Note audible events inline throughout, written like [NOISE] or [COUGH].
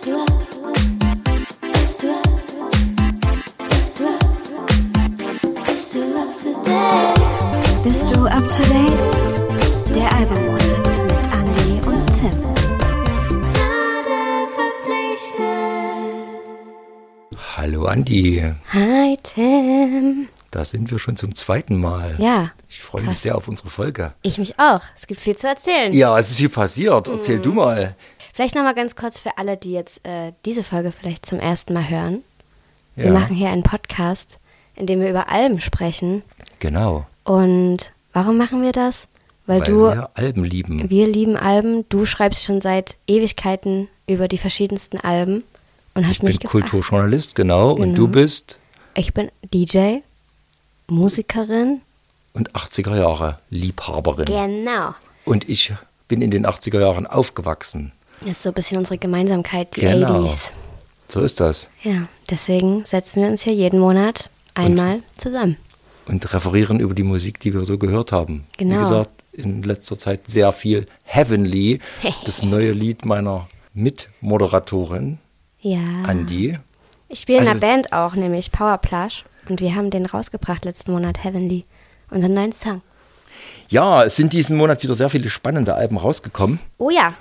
Bist du up? To date? Bist du up to date? Der Albummonat mit Andy und Tim. Hallo Andi, Hi Tim. da sind wir schon zum zweiten Mal. Ja, Ich freue mich sehr auf unsere Folge. ich mich auch. Es gibt viel zu erzählen. Ja, es ist viel passiert. Erzähl Mhm. du mal. Vielleicht nochmal ganz kurz für alle, die jetzt äh, diese Folge vielleicht zum ersten Mal hören. Wir Ja. machen hier einen Podcast, in dem wir über Alben sprechen. Genau. Und warum machen wir das? Weil, Weil du, wir Alben lieben. wir lieben Alben. Du schreibst schon seit Ewigkeiten über die verschiedensten Alben und hast Ich bin mich gefragt. Kulturjournalist, genau. Und Genau. du bist Ich bin DJ, Musikerin. und 80er Jahre Liebhaberin. Genau. Und ich bin in den 80er Jahren aufgewachsen. Das ist so ein bisschen unsere Gemeinsamkeit, die Genau. 80s. So ist das. Ja, deswegen setzen wir uns hier jeden Monat einmal zusammen. Und referieren über die Musik, die wir so gehört haben. Wie Genau. gesagt, in letzter Zeit sehr viel Heavenly. [LAUGHS] Das neue Lied meiner Mitmoderatorin, Ja. Andi. Ich spiele in Also- einer Band auch, nämlich Power Plush. Und wir haben den rausgebracht letzten Monat, Heavenly. Unseren neuen Song. Ja, es sind diesen Monat wieder sehr viele spannende Alben rausgekommen. Oh ja,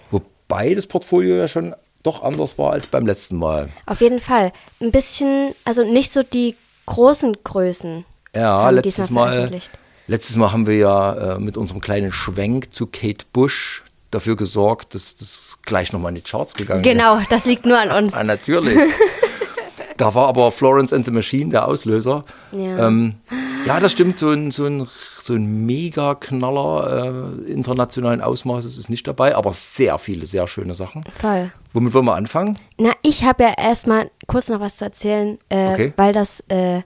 Wobei das Portfolio ja schon doch anders war als beim letzten Mal. auf jeden Fall. Ein bisschen, also nicht so die großen Größen. Ja, letztes Mal, letztes Mal haben wir ja äh, mit unserem kleinen Schwenk zu Kate Bush dafür gesorgt, dass das gleich nochmal in die Charts gegangen ist. Genau, das liegt nur an uns. Ah, natürlich. [LAUGHS] da war aber Florence and the Machine der Auslöser. Ja. Ähm, ja, das stimmt, so ein, so ein, so ein Mega-Knaller äh, internationalen Ausmaßes ist nicht dabei, aber sehr viele, sehr schöne Sachen. Voll. Womit wollen wir anfangen? Na, ich habe ja erstmal kurz noch was zu erzählen, äh, Okay. weil das äh,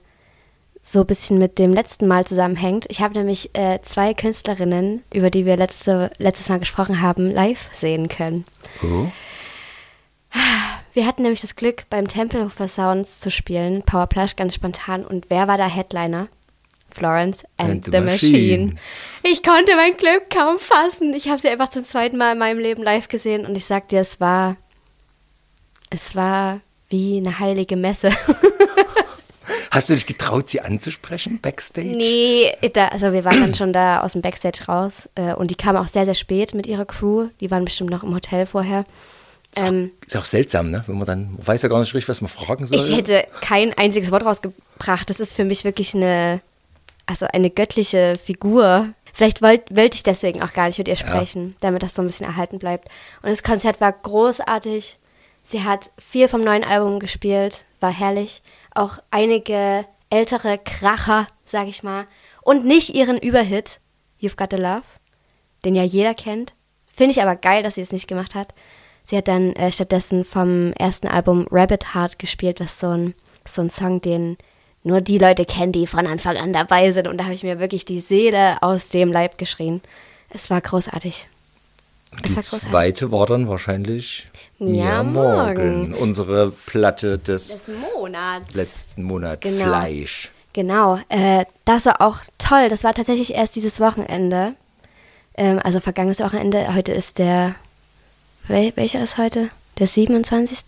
so ein bisschen mit dem letzten Mal zusammenhängt. Ich habe nämlich äh, zwei Künstlerinnen, über die wir letzte, letztes Mal gesprochen haben, live sehen können. Oh. Wir hatten nämlich das Glück, beim Tempelhofer Sounds zu spielen, Power Plush ganz spontan. Und wer war da Headliner? Florence and, And the, the Machine. Machine. Ich konnte mein Glück kaum fassen. Ich habe sie einfach zum zweiten Mal in meinem Leben live gesehen und ich sag dir, es war, es war wie eine heilige Messe. [LAUGHS] Hast du dich getraut, sie anzusprechen, Backstage? nee, da, also wir waren dann schon da aus dem Backstage raus äh, und die kamen auch sehr, sehr spät mit ihrer Crew. Die waren bestimmt noch im Hotel vorher. Ist, auch, Ähm, ist auch seltsam, ne? Wenn man dann, man weiß ja gar nicht richtig, was man fragen soll. Ich hätte kein einziges Wort rausgebracht. Das ist für mich wirklich eine, also eine göttliche Figur. Vielleicht wollte wollt ich deswegen auch gar nicht mit ihr sprechen, damit das so ein bisschen erhalten bleibt. Und das Konzert war großartig. Sie hat viel vom neuen Album gespielt, war herrlich. Auch einige ältere Kracher, sag ich mal. Und nicht ihren Überhit, You've Got to Love, den ja jeder kennt. Finde ich aber geil, dass sie es nicht gemacht hat. Sie hat dann äh, stattdessen vom ersten Album Rabbit Heart gespielt, was so ein, so ein Song, den nur die Leute kennen, die von Anfang an dabei sind. Und da habe ich mir wirklich die Seele aus dem Leib geschrien. Es war großartig. Es Die war großartig. zweite war dann wahrscheinlich Ja, morgen. Unsere Platte des Des Monats. letzten Monats. Genau. Fleisch. Genau, äh, das war auch toll. Das war tatsächlich erst dieses Wochenende. Ähm, also vergangenes Wochenende. Heute ist der. Wel welcher ist heute? Der 27.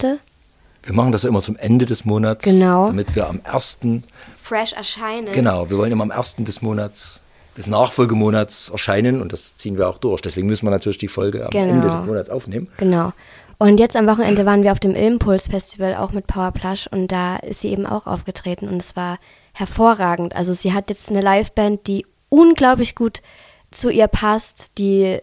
Wir machen das ja immer zum Ende des Monats. Genau. Damit wir am ersten, Fresh erscheinen. genau, wir wollen immer am ersten des Monats, des Nachfolgemonats erscheinen und das ziehen wir auch durch. Deswegen müssen wir natürlich die Folge am Genau. Ende des Monats aufnehmen. Genau. Und jetzt am Wochenende waren wir auf dem Impuls Festival auch mit Power Plush und da ist sie eben auch aufgetreten und es war hervorragend. Also sie hat jetzt eine Liveband, die unglaublich gut zu ihr passt. Die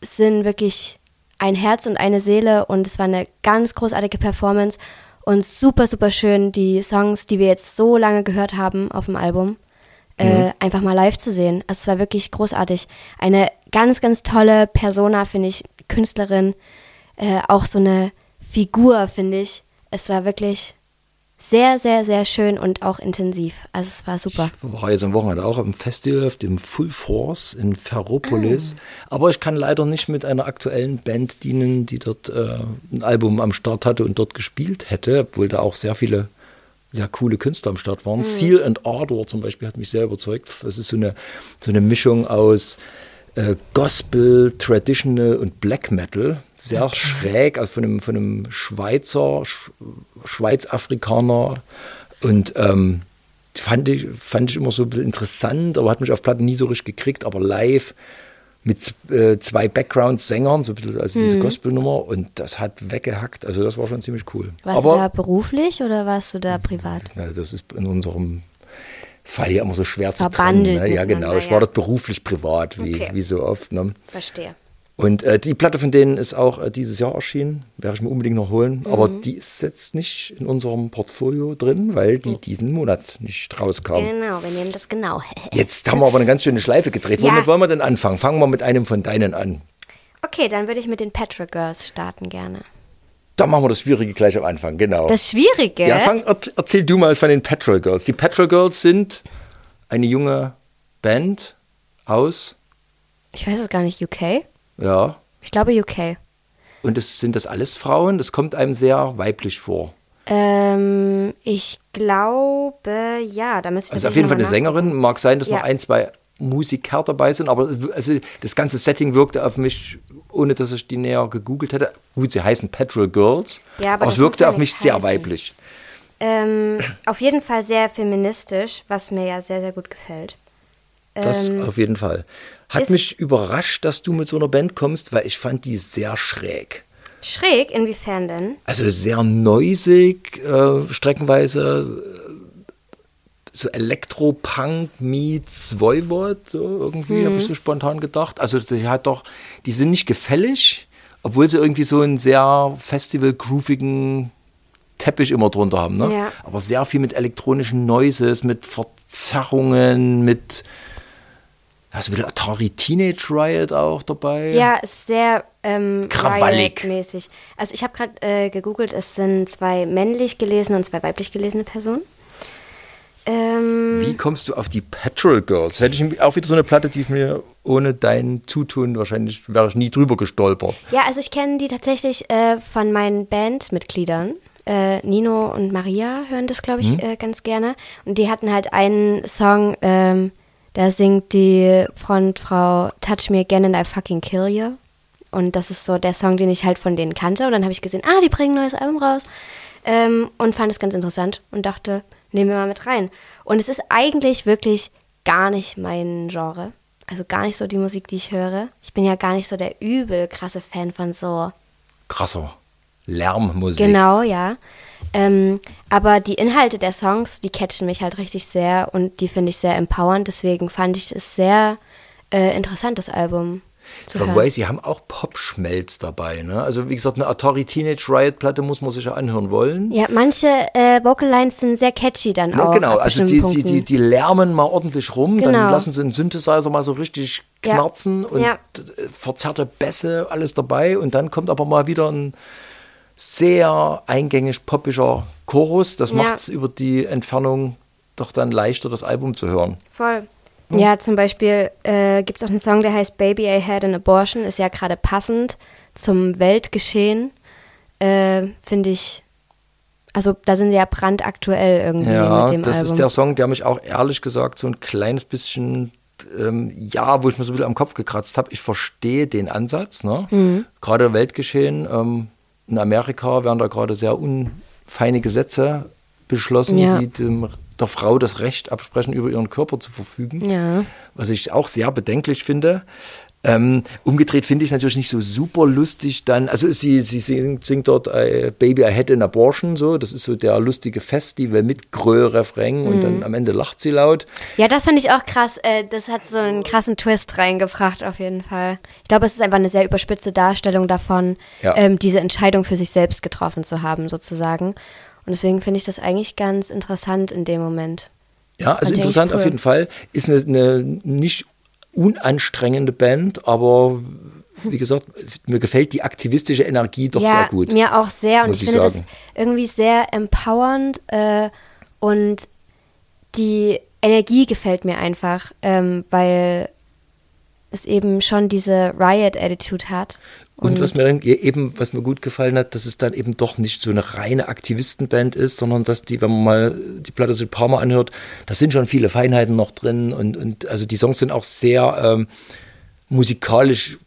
sind wirklich ein Herz und eine Seele und es war eine ganz großartige Performance und super, super schön, die Songs, die wir jetzt so lange gehört haben auf dem Album, äh, einfach mal live zu sehen. Also es war wirklich großartig. Eine ganz, ganz tolle Persona, finde ich, Künstlerin, äh, auch so eine Figur, finde ich. Es war wirklich sehr, sehr, sehr schön und auch intensiv. Also es war super. Ich war jetzt am Wochenende auch am Festival, auf dem Full Force in Ferropolis. Aber ich kann leider nicht mit einer aktuellen Band dienen, die dort äh, ein Album am Start hatte und dort gespielt hätte, obwohl da auch sehr viele sehr coole Künstler am Start waren. Seal and Ardor zum Beispiel hat mich sehr überzeugt. Es ist so eine, so eine Mischung aus äh, Gospel, Traditional und Black Metal. Sehr schräg, also von einem, von einem Schweizer, Sch Schweiz-Afrikaner. Und ähm, fand, ich, fand ich immer so ein bisschen interessant, aber hat mich auf Platten nie so richtig gekriegt. Aber live mit äh, zwei Background-Sängern, so ein bisschen also Mhm. diese Gospelnummer. Und das hat weggehackt. Also das war schon ziemlich cool. Warst aber, du da beruflich oder warst du da privat? na, das ist in unserem Fall ja immer so schwer zu trennen. Ne? Ja, genau. Ich war dort beruflich privat, wie, Okay. wie so oft. Ne? Verstehe. Und äh, die Platte von denen ist auch äh, dieses Jahr erschienen. Werde ich mir unbedingt noch holen. Aber Mhm. die ist jetzt nicht in unserem Portfolio drin, weil die diesen Monat nicht rauskam. Genau, wir nehmen das genau. [LAUGHS] Jetzt haben wir aber eine ganz schöne Schleife gedreht. Ja. Womit wollen wir denn anfangen? Fangen wir mit einem von deinen an. Okay, dann würde ich mit den Petra Girls starten gerne. Da machen wir das Schwierige gleich am Anfang, genau. Das Schwierige. ja, fang, er- erzähl du mal von den Petrol Girls. Die Petrol Girls sind eine junge Band aus, ich weiß es gar nicht, UK? ja, Ich glaube UK. und es sind das alles Frauen. Das kommt einem sehr weiblich vor. Ähm, ich glaube, ja, da müsste ich Also auf jeden Fall eine. Sängerin. Mag sein, dass Ja. noch ein, zwei Musiker dabei sind, aber also das ganze Setting wirkte auf mich, ohne dass ich die näher gegoogelt hätte. Gut, sie heißen Petrol Girls, Ja, aber aber das es wirkte auf mich nichts sehr heißen. weiblich. Ähm, auf jeden Fall sehr feministisch, was mir ja sehr, sehr gut gefällt. Das Ähm, auf jeden Fall. Hat mich überrascht, dass du mit so einer Band kommst, weil ich fand die sehr schräg. Schräg, inwiefern denn? Also sehr noisig, äh, streckenweise so Elektropunk meets Voivod, so irgendwie habe ich so spontan gedacht. Also sie hat doch, die sind nicht gefällig, obwohl sie irgendwie so einen sehr festival-groovigen Teppich immer drunter haben. Ne? Ja. Aber sehr viel mit elektronischen Noises, mit Verzerrungen, mit also ein bisschen Atari Teenage Riot auch dabei. Ja, ist sehr ähm, Krawallig. mäßig. Also ich habe gerade äh, gegoogelt, es sind zwei männlich gelesene und zwei weiblich gelesene Personen. Ähm, Wie kommst du auf die Petrol Girls? Hätte ich auch wieder so eine Platte, die ich mir ohne dein Zutun wahrscheinlich wäre ich nie drüber gestolpert. ja, also ich kenne die tatsächlich äh, von meinen Bandmitgliedern. Äh, Nino und Maria hören das, glaube ich, Mhm. äh, ganz gerne. Und die hatten halt einen Song, ähm, da singt die Frontfrau Touch Me Again and I Fucking Kill You. Und das ist so der Song, den ich halt von denen kannte. Und dann habe ich gesehen, ah, die bringen ein neues Album raus. Ähm, und fand es ganz interessant und dachte, nehmen wir mal mit rein. Und es ist eigentlich wirklich gar nicht mein Genre. Also gar nicht so die Musik, die ich höre. Ich bin ja gar nicht so der übel krasse Fan von so Krasser Lärmmusik. Genau, ja. Ähm, aber die Inhalte der Songs, die catchen mich halt richtig sehr und die finde ich sehr empowernd. Deswegen fand ich es sehr äh, interessant, das Album zu hören. Wobei, sie haben auch Popschmelz dabei. Ne? Also wie gesagt, eine Atari Teenage Riot Platte muss man sich ja anhören wollen. Ja, manche äh, Vocal Lines sind sehr catchy dann Ja, auch. genau, also die, die, die, die lärmen mal ordentlich rum, dann Genau. lassen sie einen Synthesizer mal so richtig Ja. knarzen und Ja. äh, verzerrte Bässe, alles dabei und dann kommt aber mal wieder ein sehr eingängig poppischer Chorus. Das Ja. macht es über die Entfernung doch dann leichter, das Album zu hören. Voll. Ja, zum Beispiel äh, gibt es auch einen Song, der heißt Baby I Had an Abortion, ist ja gerade passend zum Weltgeschehen. Äh, Finde ich, also da sind sie ja brandaktuell irgendwie Ja, mit dem das Album. ist der Song, der mich auch ehrlich gesagt so ein kleines bisschen, ähm, ja, wo ich mir so ein bisschen am Kopf gekratzt habe. Ich verstehe den Ansatz, ne? Mhm. Gerade Weltgeschehen. Ähm, in Amerika werden da gerade sehr unfeine Gesetze beschlossen, Ja. die dem, der Frau das Recht absprechen, über ihren Körper zu verfügen. Ja. Was ich auch sehr bedenklich finde. Ähm, umgedreht finde ich es natürlich nicht so super lustig dann. Also sie, sie singt, singt dort äh, Baby, I had an abortion, so. Das ist so der lustige Festival mit Grö-Refrain und Mhm. dann am Ende lacht sie laut. Ja, das fand ich auch krass. Äh, das hat so einen krassen Twist reingebracht, auf jeden Fall. Ich glaube, es ist einfach eine sehr überspitzte Darstellung davon, Ja. ähm, diese Entscheidung für sich selbst getroffen zu haben, sozusagen. Und deswegen finde ich das eigentlich ganz interessant in dem Moment. Ja, also interessant cool. auf jeden Fall. Ist eine, eine nicht unanstrengende Band, aber wie gesagt, mir gefällt die aktivistische Energie doch ja, sehr gut. mir auch sehr. Und ich ich finde das sagen. irgendwie sehr empowernd äh, und die Energie gefällt mir einfach, ähm, weil es eben schon diese Riot-Attitude hat. Und was mir dann eben, was mir gut gefallen hat, dass es dann eben doch nicht so eine reine Aktivistenband ist, sondern dass die, wenn man mal die Platte so ein paar Mal anhört, da sind schon viele Feinheiten noch drin und, und also die Songs sind auch sehr ähm, musikalisch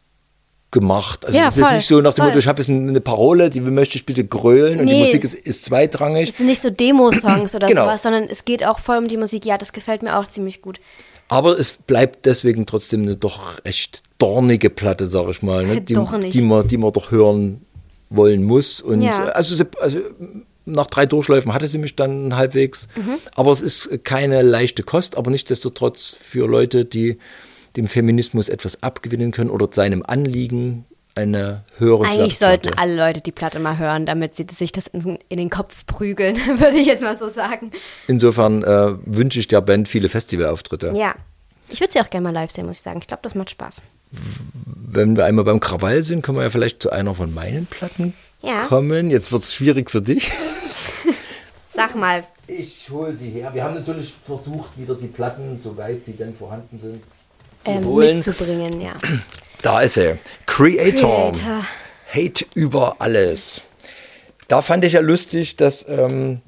gemacht. Also Ja, es ist nicht so nach dem voll. Motto, ich habe jetzt eine Parole, die möchte ich bitte grölen und die Nee. Musik ist, ist zweitrangig. Es sind nicht so Demo-Songs oder Genau. sowas, sondern es geht auch voll um die Musik. Ja, das gefällt mir auch ziemlich gut. Aber es bleibt deswegen trotzdem eine doch echt dornige Platte, sag ich mal, ne? die, Dornig. die, man, die man doch hören wollen muss. Und Ja. äh, also, sie, also nach drei Durchläufen hatte sie mich dann halbwegs. Mhm. Aber es ist keine leichte Kost, aber nichtsdestotrotz für Leute, die dem Feminismus etwas abgewinnen können oder seinem Anliegen eine hörenswerte Eigentlich sollten Platte. alle Leute die Platte mal hören, damit sie sich das in, in den Kopf prügeln, [LAUGHS] würde ich jetzt mal so sagen. Insofern äh, wünsche ich der Band viele Festivalauftritte. Ja. Ich würde sie auch gerne mal live sehen, muss ich sagen. Ich glaube, das macht Spaß. Wenn wir einmal beim Krawall sind, können wir ja vielleicht zu einer von meinen Platten Ja. kommen. Jetzt wird es schwierig für dich. [LAUGHS] Sag mal. Ich hole sie her. Wir haben natürlich versucht, wieder die Platten, soweit sie denn vorhanden sind, zu Ähm, holen. mitzubringen, ja. Da ist sie. Creator. Creator. Hate über alles. Da fand ich ja lustig, dass ähm,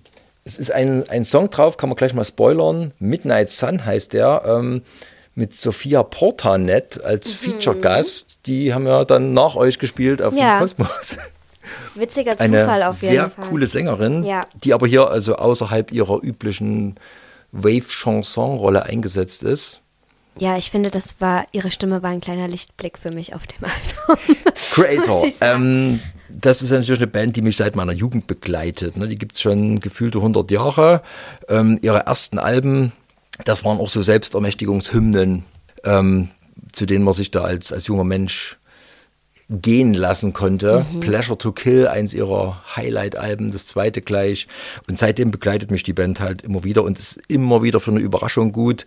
es ist ein, ein Song drauf, kann man gleich mal spoilern. Midnight Sun heißt der. Ähm, mit Sophia Portanet Mhm. als Feature-Gast. Die haben ja dann nach euch gespielt auf Ja. dem Kosmos. Witziger Eine Zufall auf jeden sehr Fall. coole Sängerin, Ja. die aber hier also außerhalb ihrer üblichen Wave-Chanson-Rolle eingesetzt ist. Ja, ich finde, das war, ihre Stimme war ein kleiner Lichtblick für mich auf dem [LAUGHS] Album. Creator. Ähm, das ist natürlich eine Band, die mich seit meiner Jugend begleitet. Ne? Die gibt es schon gefühlte 100 Jahre. Ähm, ihre ersten Alben, das waren auch so Selbstermächtigungshymnen, ähm, zu denen man sich da als, als junger Mensch gehen lassen konnte. Mhm. Pleasure to Kill, eins ihrer Highlight-Alben, das zweite gleich. Und seitdem begleitet mich die Band halt immer wieder und ist immer wieder für eine Überraschung gut,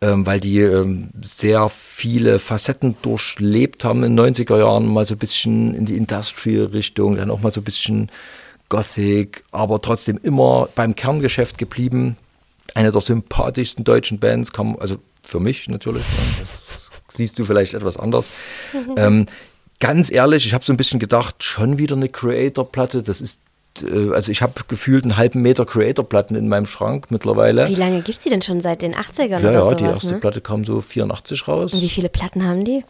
ähm, weil die ähm, sehr viele Facetten durchlebt haben in den 90er Jahren, mal so ein bisschen in die Industrial-Richtung, dann auch mal so ein bisschen Gothic, aber trotzdem immer beim Kerngeschäft geblieben. Eine der sympathischsten deutschen Bands, kam, also für mich natürlich, ja, das siehst du vielleicht etwas anders. ähm, ganz ehrlich, ich habe so ein bisschen gedacht, schon wieder eine Creator-Platte. Das ist, äh, also ich habe gefühlt einen halben Meter Creator-Platten in meinem Schrank mittlerweile. Wie lange gibt es die denn schon seit den 80ern ja, oder ja, sowas? die erste ne? Platte kam so 84 raus. Und wie viele Platten haben die?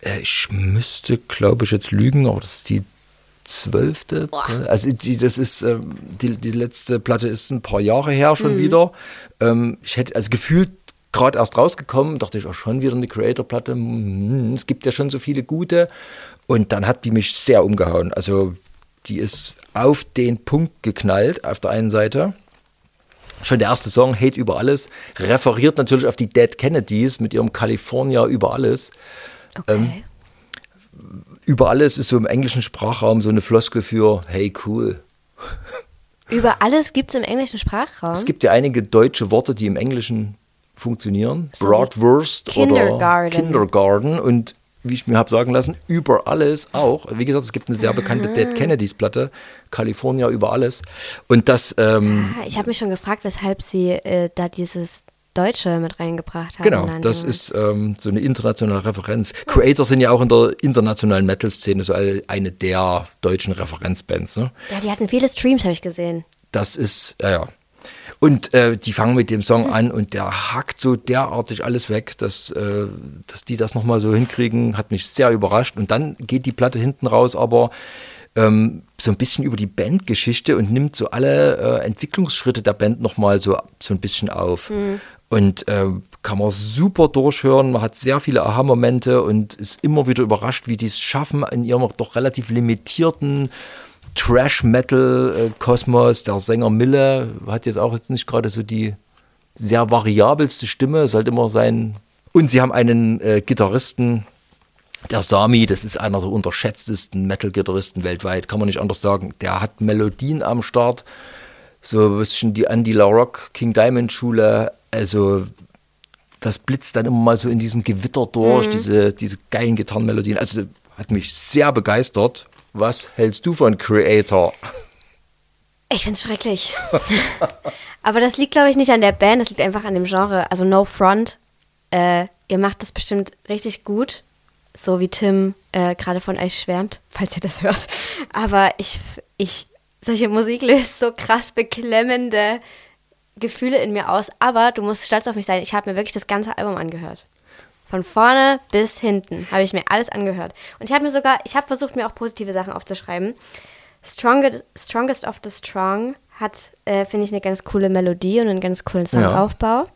Äh, Ich müsste, glaube ich, jetzt lügen, aber das ist die zwölfte. Also die, das ist ähm, die, die letzte Platte ist ein paar Jahre her Mhm. schon wieder. Ähm, ich hätte also gefühlt gerade erst rausgekommen, dachte ich auch schon wieder eine Creator-Platte. Hm, es gibt ja schon so viele gute. Und dann hat die mich sehr umgehauen. Also die ist auf den Punkt geknallt auf der einen Seite. Schon der erste Song, Hate über alles, referiert natürlich auf die Dead Kennedys mit ihrem California über alles. Okay. Ähm, Über alles ist so im englischen Sprachraum so eine Floskel für Hey cool. Über alles gibt es im englischen Sprachraum. Es gibt ja einige deutsche Worte, die im Englischen funktionieren. So wie Bratwurst oder Kindergarten. Und wie ich mir habe sagen lassen, über alles auch. Wie gesagt, es gibt eine sehr bekannte Dead Kennedys Platte, California über alles. Und das, ähm, Ah, ich habe mich schon gefragt, weshalb sie äh, da dieses Deutsche mit reingebracht haben. Genau, das ist ähm, so eine internationale Referenz. Creator sind ja auch in der internationalen Metal-Szene so eine der deutschen Referenzbands. Ne? Ja, die hatten viele Streams, habe ich gesehen. Das ist, ja, ja. Und äh, die fangen mit dem Song an und der hackt so derartig alles weg, dass, äh, dass die das nochmal so hinkriegen, hat mich sehr überrascht. Und dann geht die Platte hinten raus, aber ähm, so ein bisschen über die Bandgeschichte und nimmt so alle äh, Entwicklungsschritte der Band nochmal so, so ein bisschen auf. Und äh, kann man super durchhören. Man hat sehr viele Aha-Momente und ist immer wieder überrascht, wie die es schaffen, in ihrem doch relativ limitierten Trash-Metal-Kosmos. Der Sänger Mille hat jetzt auch jetzt nicht gerade so die sehr variabelste Stimme, ist halt immer sein. Und sie haben einen äh, Gitarristen, der Sami, das ist einer der unterschätztesten Metal-Gitarristen weltweit, kann man nicht anders sagen. Der hat Melodien am Start, so ein bisschen die Andy LaRock, King Diamond Schule. Also das blitzt dann immer mal so in diesem Gewitter durch, diese, diese geilen Gitarrenmelodien. Also hat mich sehr begeistert. Was hältst du von Creator? Ich finde es schrecklich. [LAUGHS] Aber das liegt, glaube ich, nicht an der Band, das liegt einfach an dem Genre. Also No Front. Äh, ihr macht das bestimmt richtig gut. So wie Tim äh, gerade von euch schwärmt, falls ihr das hört. [LAUGHS] Aber ich, ich, solche Musik löst so krass beklemmende Gefühle in mir aus. Aber du musst stolz auf mich sein. Ich habe mir wirklich das ganze Album angehört. Von vorne bis hinten habe ich mir alles angehört. Und ich habe mir sogar, ich habe versucht, mir auch positive Sachen aufzuschreiben. Strongest, Strongest of the Strong hat, äh, finde ich, eine ganz coole Melodie und einen ganz coolen Songaufbau.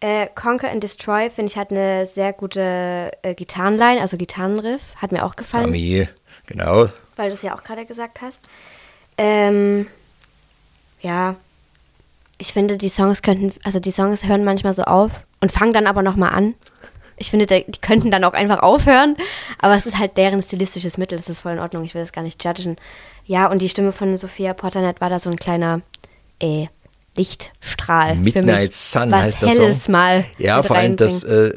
Äh, Conquer and Destroy, finde ich, hat eine sehr gute äh, Gitarrenline, also Gitarrenriff. Hat mir auch gefallen, Sami, genau. weil du es ja auch gerade gesagt hast. Ähm, ja, ich finde, die Songs könnten, also die Songs hören manchmal so auf und fangen dann aber nochmal an. Ich finde, die könnten dann auch einfach aufhören, aber es ist halt deren stilistisches Mittel, das ist voll in Ordnung, ich will das gar nicht judgen. Ja, und die Stimme von Sophia Potternet war da so ein kleiner äh, Lichtstrahl für Midnight mich. Sun was heißt der Helles Song. mal Ja, vor allem das äh,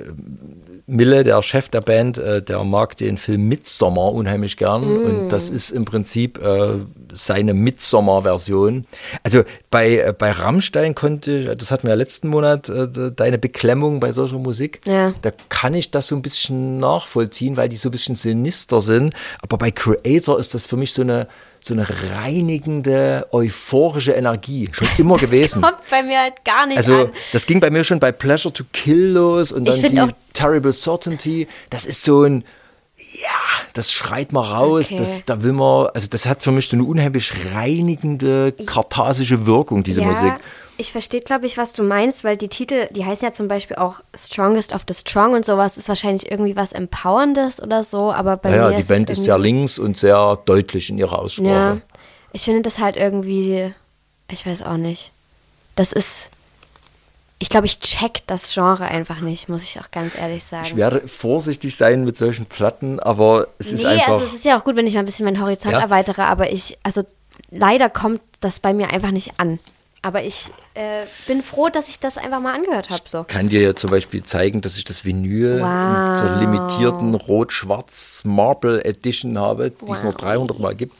Mille, der Chef der Band, äh, der mag den Film Midsommar unheimlich gern Mm. und das ist im Prinzip äh, seine Midsommar-Version. Also bei, äh, bei Rammstein konnte, das hatten wir ja letzten Monat, äh, de- deine Beklemmung bei solcher Musik, Ja. da kann ich das so ein bisschen nachvollziehen, weil die so ein bisschen sinister sind. Aber bei Creator ist das für mich so eine, so eine reinigende, euphorische Energie, schon immer gewesen. Kommt bei mir halt gar nicht Also, an. das ging bei mir schon bei Pleasure to Kill los und dann die Terrible Certainty. Das ist so ein, ja, das schreit mal raus. Okay. Das, da will man, also das hat für mich so eine unheimlich reinigende, katharsische Wirkung, diese ja, Musik. Ich verstehe, glaube ich, was du meinst, weil die Titel, die heißen ja zum Beispiel auch Strongest of the Strong und sowas, ist wahrscheinlich irgendwie was Empowerndes oder so, aber bei Ja, mir ja, die ist Band ist sehr links und sehr deutlich in ihrer Aussprache. Ja, ich finde das halt irgendwie, ich weiß auch nicht. Das ist, ich glaube, ich check das Genre einfach nicht, muss ich auch ganz ehrlich sagen. Ich werde vorsichtig sein mit solchen Platten, aber es ist nee, einfach. also es ist ja auch gut, wenn ich mal ein bisschen meinen Horizont Ja. erweitere, aber ich, also leider kommt das bei mir einfach nicht an. Aber ich äh, bin froh, dass ich das einfach mal angehört habe. So. kann dir ja zum Beispiel zeigen, dass ich das Vinyl Wow. in dieser limitierten Rot-Schwarz Marble Edition habe, die es nur 300 Mal gibt.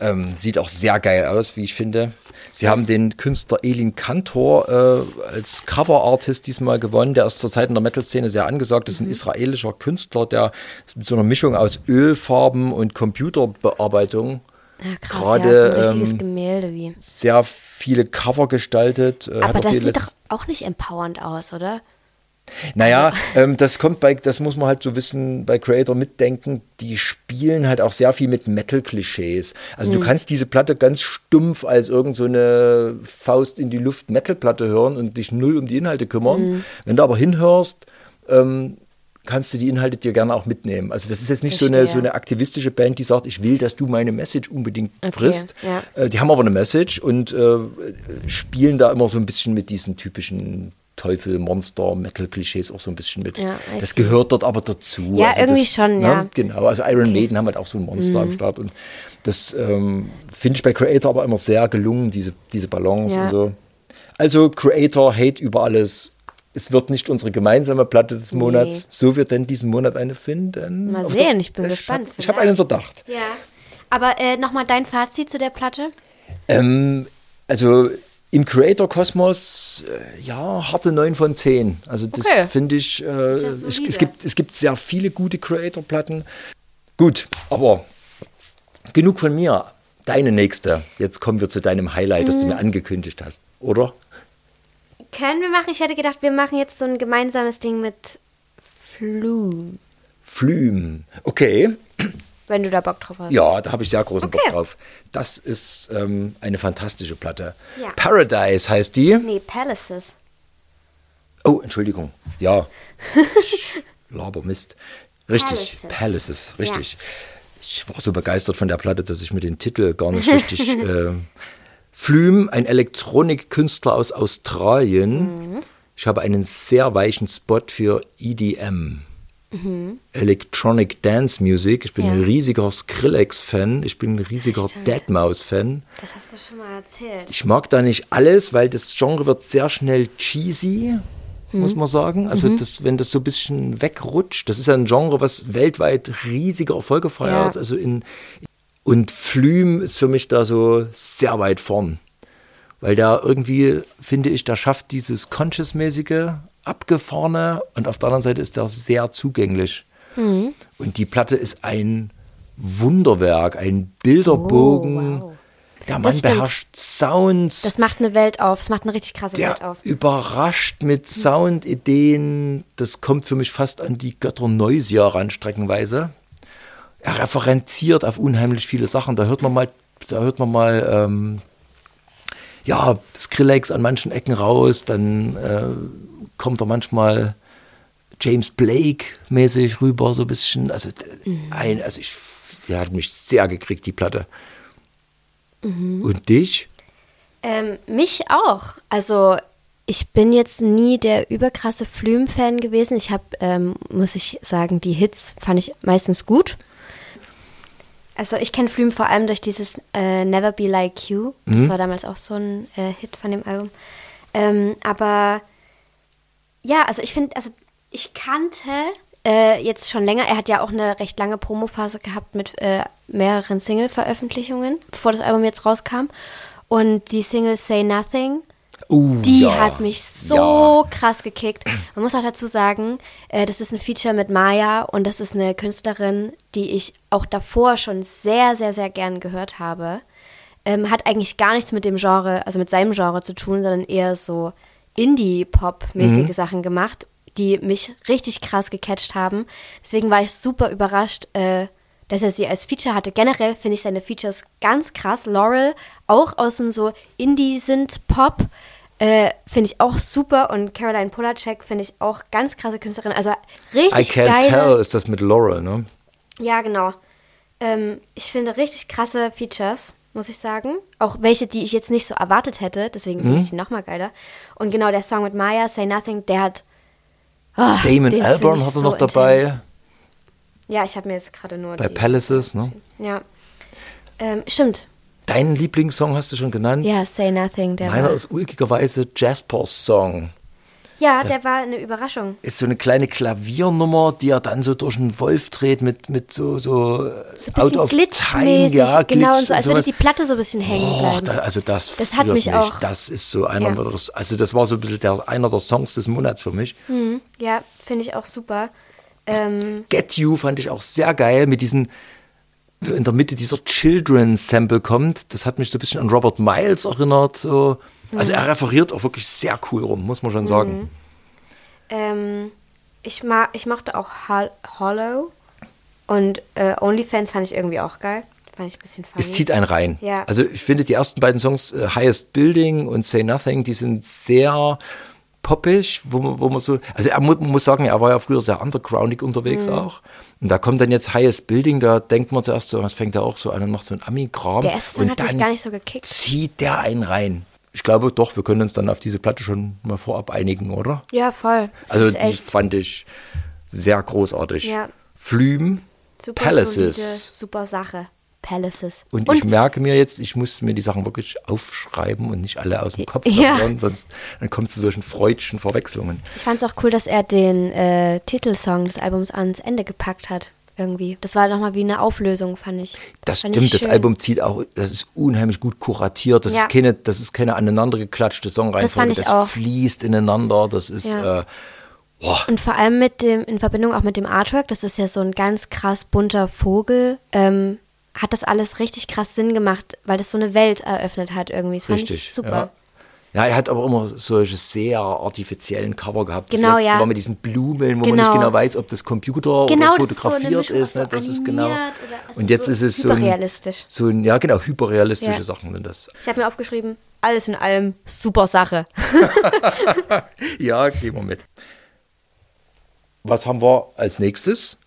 Ähm, sieht auch sehr geil aus, wie ich finde. Sie haben den Künstler Elin Kantor äh, als Cover-Artist diesmal gewonnen. Der ist zurzeit in der Metal-Szene sehr angesagt. Das ist ein israelischer Künstler, der mit so einer Mischung aus Ölfarben und Computerbearbeitung Ja, krass, Gerade, ja, so ein richtiges ähm, Gemälde wie. sehr viele Cover gestaltet. Äh, Aber das sieht doch auch nicht empowernd aus, oder? Naja, [LAUGHS] ähm, das kommt bei, das muss man halt so wissen, bei Creator mitdenken, die spielen halt auch sehr viel mit Metal-Klischees. Also Mhm. du kannst diese Platte ganz stumpf als irgend so eine Faust in die Luft Metal-Platte hören und dich null um die Inhalte kümmern. Mhm. Wenn du aber hinhörst, ähm, kannst du die Inhalte dir gerne auch mitnehmen. Also das ist jetzt nicht so eine, so eine aktivistische Band, die sagt, ich will, dass du meine Message unbedingt Okay, frisst. ja. Äh, die haben aber eine Message und äh, spielen da immer so ein bisschen mit diesen typischen Teufel, Monster, Metal-Klischees auch so ein bisschen mit. Ja, das gehört dort aber dazu. Ja, Also irgendwie das, schon, ne, ja. Genau, also Iron Maiden haben halt auch so ein Monster Mhm. am Start und das ähm, finde ich bei Creator aber immer sehr gelungen, diese, diese Balance Ja. und so. Also Creator, Hate über alles. Es wird nicht unsere gemeinsame Platte des Monats. So wird denn diesen Monat eine finden. Mal Aber sehen, ich bin gespannt, Hab, ich habe einen Verdacht. Ja. Aber äh, nochmal dein Fazit zu der Platte? Ähm, also im Creator-Kosmos, äh, ja, harte 9 von 10. Also das Okay. finde ich, äh, ja es, solide. es, gibt, es gibt sehr viele gute Creator-Platten. Gut, aber genug von mir. Deine nächste. Jetzt kommen wir zu deinem Highlight, das du Mhm. mir angekündigt hast, oder? Können wir machen? Ich hätte gedacht, wir machen jetzt so ein gemeinsames Ding mit Flume, Flüm. Okay, wenn du da Bock drauf hast. ja, da habe ich sehr großen Okay. Bock drauf. Das ist ähm, eine fantastische Platte. Ja. Paradise heißt die. Nee, Palaces. Oh, Entschuldigung. Ja. [LAUGHS] Laber Mist. Richtig. Palaces. Palaces, richtig. Ich war so begeistert von der Platte, dass ich mir den Titel gar nicht richtig. [LAUGHS] äh, Flüm, ein Elektronikkünstler aus Australien. Mhm. Ich habe einen sehr weichen Spot für EDM. Electronic Dance Music. Ich bin Mhm. Ja. ein riesiger Skrillex-Fan. Ich bin ein riesiger Stimmt. Deadmau5-Fan. Das hast du schon mal erzählt. Ich mag da nicht alles, weil das Genre wird sehr schnell cheesy, muss man sagen. Also das, wenn das so ein bisschen wegrutscht, das ist ja ein Genre, was weltweit riesige Erfolge feiert. Ja. Also in, und Flüm ist für mich da so sehr weit vorn. Weil da irgendwie, finde ich, da schafft dieses Conscious-mäßige, abgefahrene und auf der anderen Seite ist der sehr zugänglich. Und die Platte ist ein Wunderwerk, ein Bilderbogen. Oh, wow. Der Mann beherrscht Sounds. Das macht eine Welt auf. Das macht eine richtig krasse Welt der auf. überrascht mit Soundideen. Das kommt für mich fast an die Götter Neusier ran, streckenweise. Er referenziert auf unheimlich viele Sachen. Da hört man mal, da hört man mal, ähm, ja, Skrillex an manchen Ecken raus. Dann äh, kommt er manchmal James Blake mäßig rüber, so ein bisschen. Also, d- ein, also ich, der hat mich sehr gekriegt, die Platte. Und dich? Ähm, mich auch. Also ich bin jetzt nie der überkrasse Flüm-Fan gewesen. Ich habe, ähm, muss ich sagen, die Hits fand ich meistens gut. Also ich kenne Flüm vor allem durch dieses äh, Never Be Like You. Das war damals auch so ein äh, Hit von dem Album. Ähm, aber ja, also ich finde, also ich kannte äh, jetzt schon länger, er hat ja auch eine recht lange Promophase gehabt mit äh, mehreren Single-Veröffentlichungen, bevor das Album jetzt rauskam. Und die Single Say Nothing, Uh, die ja. hat mich so Ja. krass gekickt. Man muss auch dazu sagen, äh, das ist ein Feature mit Maya und das ist eine Künstlerin, die ich auch davor schon sehr, sehr, sehr gern gehört habe. Ähm, hat eigentlich gar nichts mit dem Genre, also mit seinem Genre zu tun, sondern eher so Indie-Pop-mäßige Sachen gemacht, die mich richtig krass gecatcht haben. Deswegen war ich super überrascht, äh, dass er sie als Feature hatte. Generell finde ich seine Features ganz krass. Laurel, auch aus dem so Indie-Synth-Pop, äh, finde ich auch super. Und Caroline Polacek finde ich auch ganz krasse Künstlerin. Also I richtig can't geile. tell ist das mit Laurel, ne? Ja, genau. Ähm, ich finde richtig krasse Features, muss ich sagen. Auch welche, die ich jetzt nicht so erwartet hätte. Deswegen Mhm. finde ich die nochmal geiler. Und genau der Song mit Maya, Say Nothing, der hat. ah, Damon Albarn hat er so noch dabei intens. Ja, ich habe mir jetzt gerade nur bei. Palaces, ne? Ja. Ähm, stimmt. Deinen Lieblingssong hast du schon genannt. Ja, Say Nothing. Der Meiner war, ist ulkigerweise Jaspers Song. ja, das- der war eine Überraschung. Ist so eine kleine Klaviernummer, die er dann so durch einen Wolf dreht mit, mit so, so, So ein out of time, ja, genau, Glitch und so, als würde die Platte so ein bisschen hängen Oh, bleiben. da, also das, Das hat führt mich auch- Das ist so einer, Ja. also das war so ein bisschen der, einer der Songs des Monats für mich. ja, finde ich auch super. Ähm, Get You fand ich auch sehr geil mit diesen in der Mitte dieser Children Sample kommt. Das hat mich so ein bisschen an Robert Miles erinnert. So. Also Mhm. er referiert auch wirklich sehr cool rum, muss man schon sagen. ähm, ich, ma ich mochte auch Hol Hollow und äh, OnlyFans fand ich irgendwie auch geil. Fand ich ein bisschen funny. Es zieht einen rein. Ja. Also ich finde die ersten beiden Songs, äh, Highest Building und Say Nothing, die sind sehr poppig, wo man, wo man so, also er man muss sagen, er war ja früher sehr undergroundig unterwegs Mhm. auch. Und da kommt dann jetzt Highest Building, da denkt man zuerst so, das fängt er auch so an und macht so ein Ami-Kram. Der erste Song hat mich dann gar nicht so gekickt. zieht der einen rein. Ich glaube doch, wir können uns dann auf diese Platte schon mal vorab einigen, oder? Ja, voll. Das Also die echt fand ich sehr großartig. Ja. Flüm, super solide, Palaces. super Sache. Palaces. Und, ich merke mir jetzt, ich muss mir die Sachen wirklich aufschreiben und nicht alle aus dem Kopf Ja. verlieren, sonst dann kommt es zu solchen freudschen Verwechslungen. Ich fand es auch cool, dass er den äh, Titelsong des Albums ans Ende gepackt hat. Irgendwie. Das war nochmal wie eine Auflösung, fand ich. Das fand stimmt, ich das. Album zieht auch, das ist unheimlich gut kuratiert. Das, Ja. ist, keine, das ist keine aneinander geklatschte Songreihenfolge. fand ich das auch. fließt ineinander. Das ist, Ja. äh, boah, Und vor allem mit dem, in Verbindung auch mit dem Artwork, das ist ja so ein ganz krass bunter Vogel, ähm, hat das alles richtig krass Sinn gemacht, weil das so eine Welt eröffnet hat irgendwie. Das fand richtig. ich super. Ja. Ja, er hat aber immer solche sehr artifiziellen Cover gehabt. Das Genau, letzte ja. war mit diesen Blumen, wo man Genau. nicht genau weiß, ob das Computer Genau, oder das ist so fotografiert ist. Ne? Das ist genau. Und jetzt so ist es so ein, hyperrealistisch. so ein, ja genau, hyperrealistische Ja. Sachen sind das. Ich habe mir aufgeschrieben, alles in allem super Sache. [LAUGHS] [LAUGHS] Ja, gehen wir mit. Was haben wir als nächstes?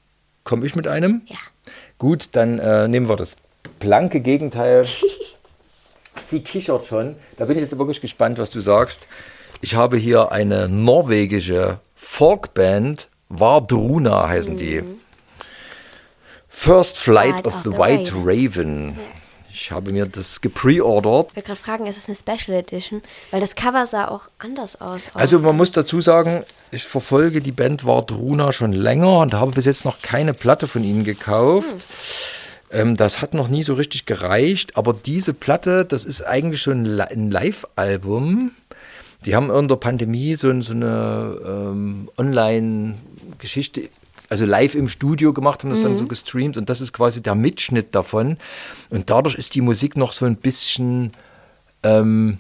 Komme ich mit einem? Ja. Gut, dann äh, nehmen wir das blanke Gegenteil. [LAUGHS] Sie kichert schon. Da bin ich jetzt wirklich gespannt, was du sagst. Ich habe hier eine norwegische Folkband, Vardruna heißen die. First Flight of, the White Raven. Ich habe mir das gepreordert. Ich wollte gerade fragen, ist es eine Special Edition? Weil das Cover sah auch anders aus. auch. Also man muss dazu sagen, ich verfolge die Band Vardruna schon länger und habe bis jetzt noch keine Platte von ihnen gekauft. Ähm, das hat noch nie so richtig gereicht, aber diese Platte, das ist eigentlich so ein, Li- ein Live-Album. Die haben in der Pandemie so, so eine ähm, Online-Geschichte also live im Studio gemacht, haben das Mhm. dann so gestreamt und das ist quasi der Mitschnitt davon. Und dadurch ist die Musik noch so ein bisschen, ähm,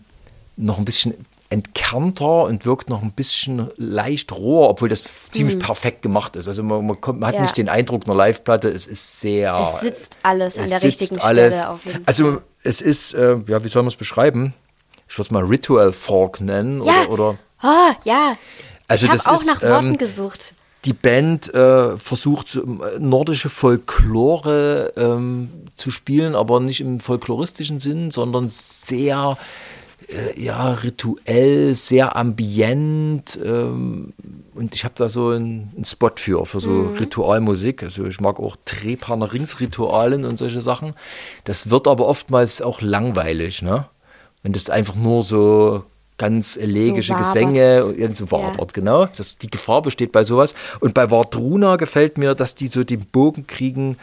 noch ein bisschen entkernter und wirkt noch ein bisschen leicht roher, obwohl das ziemlich perfekt gemacht ist. Also man, man, kommt, man hat Mhm. Ja. nicht den Eindruck einer Live-Platte, es ist sehr... Es sitzt alles an es der sitzt richtigen alles. Stelle auf jeden Also Fall. es ist, äh, ja, wie soll man es beschreiben? Ich würde es mal Ritual Folk nennen Ja. oder, oder Oh, ja. Also ich habe auch ist, nach Worten ähm, gesucht. Die Band äh, versucht so, äh, nordische Folklore ähm, zu spielen, aber nicht im folkloristischen Sinn, sondern sehr äh, ja, rituell, sehr ambient. Ähm, und ich habe da so einen, einen Spot für, für so Mhm. Ritualmusik. Also ich mag auch Drehpanner Ringsritualen und solche Sachen. Das wird aber oftmals auch langweilig, ne? Wenn das einfach nur so ganz elegische So. Gesänge und ja, so wabert, genau. Das, die Gefahr besteht bei sowas. Und bei Vardruna gefällt mir, dass die so den Bogen kriegen,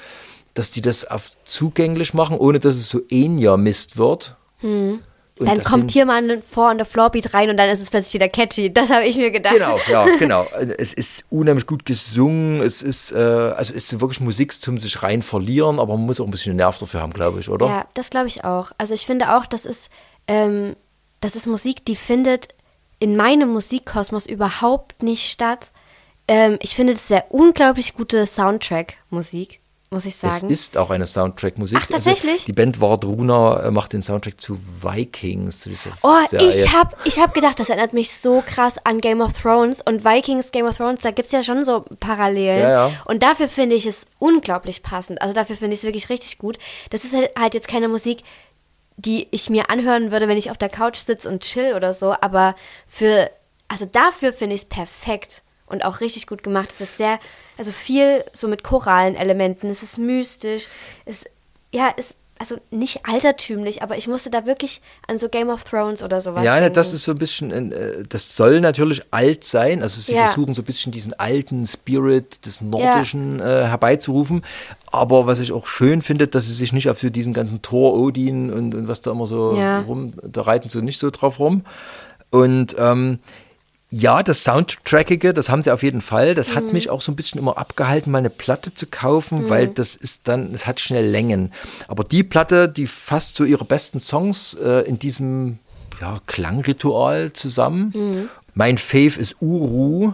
dass die das auf zugänglich machen, ohne dass es so Enya-Mist wird. Und Hm. Dann das kommt hier mal ein Vor- und der Floorbeat rein und dann ist es plötzlich wieder catchy. Das habe ich mir gedacht. Genau, ja, [LAUGHS] genau. Es ist unheimlich gut gesungen. Es ist, äh, also es ist wirklich Musik zum sich rein verlieren, aber man muss auch ein bisschen Nerv dafür haben, glaube ich, oder? Ja, das glaube ich auch. Also ich finde auch, das ist, ähm, das ist Musik, die findet in meinem Musikkosmos überhaupt nicht statt. Ähm, ich finde, das wäre unglaublich gute Soundtrack-Musik, muss ich Es sagen. ist auch eine Soundtrack-Musik. Ach, tatsächlich? Also die Band Wardruna äh, macht den Soundtrack zu Vikings. Zu Oh, Serie. ich habe ich hab gedacht, das erinnert mich so krass an Game of Thrones und Vikings, Game of Thrones, da gibt es ja schon so Parallelen. Ja, ja. Und dafür finde ich es unglaublich passend. Also dafür finde ich es wirklich richtig gut. Das ist halt, halt jetzt keine Musik, die ich mir anhören würde, wenn ich auf der Couch sitze und chill oder so, aber für, also dafür finde ich es perfekt und auch richtig gut gemacht. Es ist sehr, also viel so mit choralen Elementen, es ist mystisch, es, ja, ist also nicht altertümlich, aber ich musste da wirklich an so Game of Thrones oder sowas Ja, denken. das ist so ein bisschen, äh, das soll natürlich alt sein. Also sie Ja. versuchen so ein bisschen diesen alten Spirit des Nordischen äh, herbeizurufen. Aber was ich auch schön finde, dass sie sich nicht auf so diesen ganzen Thor, Odin und, und was da immer so Ja. rum, da reiten sie nicht so drauf rum. Und ähm, ja, das Soundtrackige, das haben sie auf jeden Fall. Das Mhm. hat mich auch so ein bisschen immer abgehalten, mal eine Platte zu kaufen, weil das ist dann, es hat schnell Längen. Aber die Platte, die fasst so ihre besten Songs äh, in diesem ja, Klangritual zusammen. Mhm. Mein Fave ist Uru.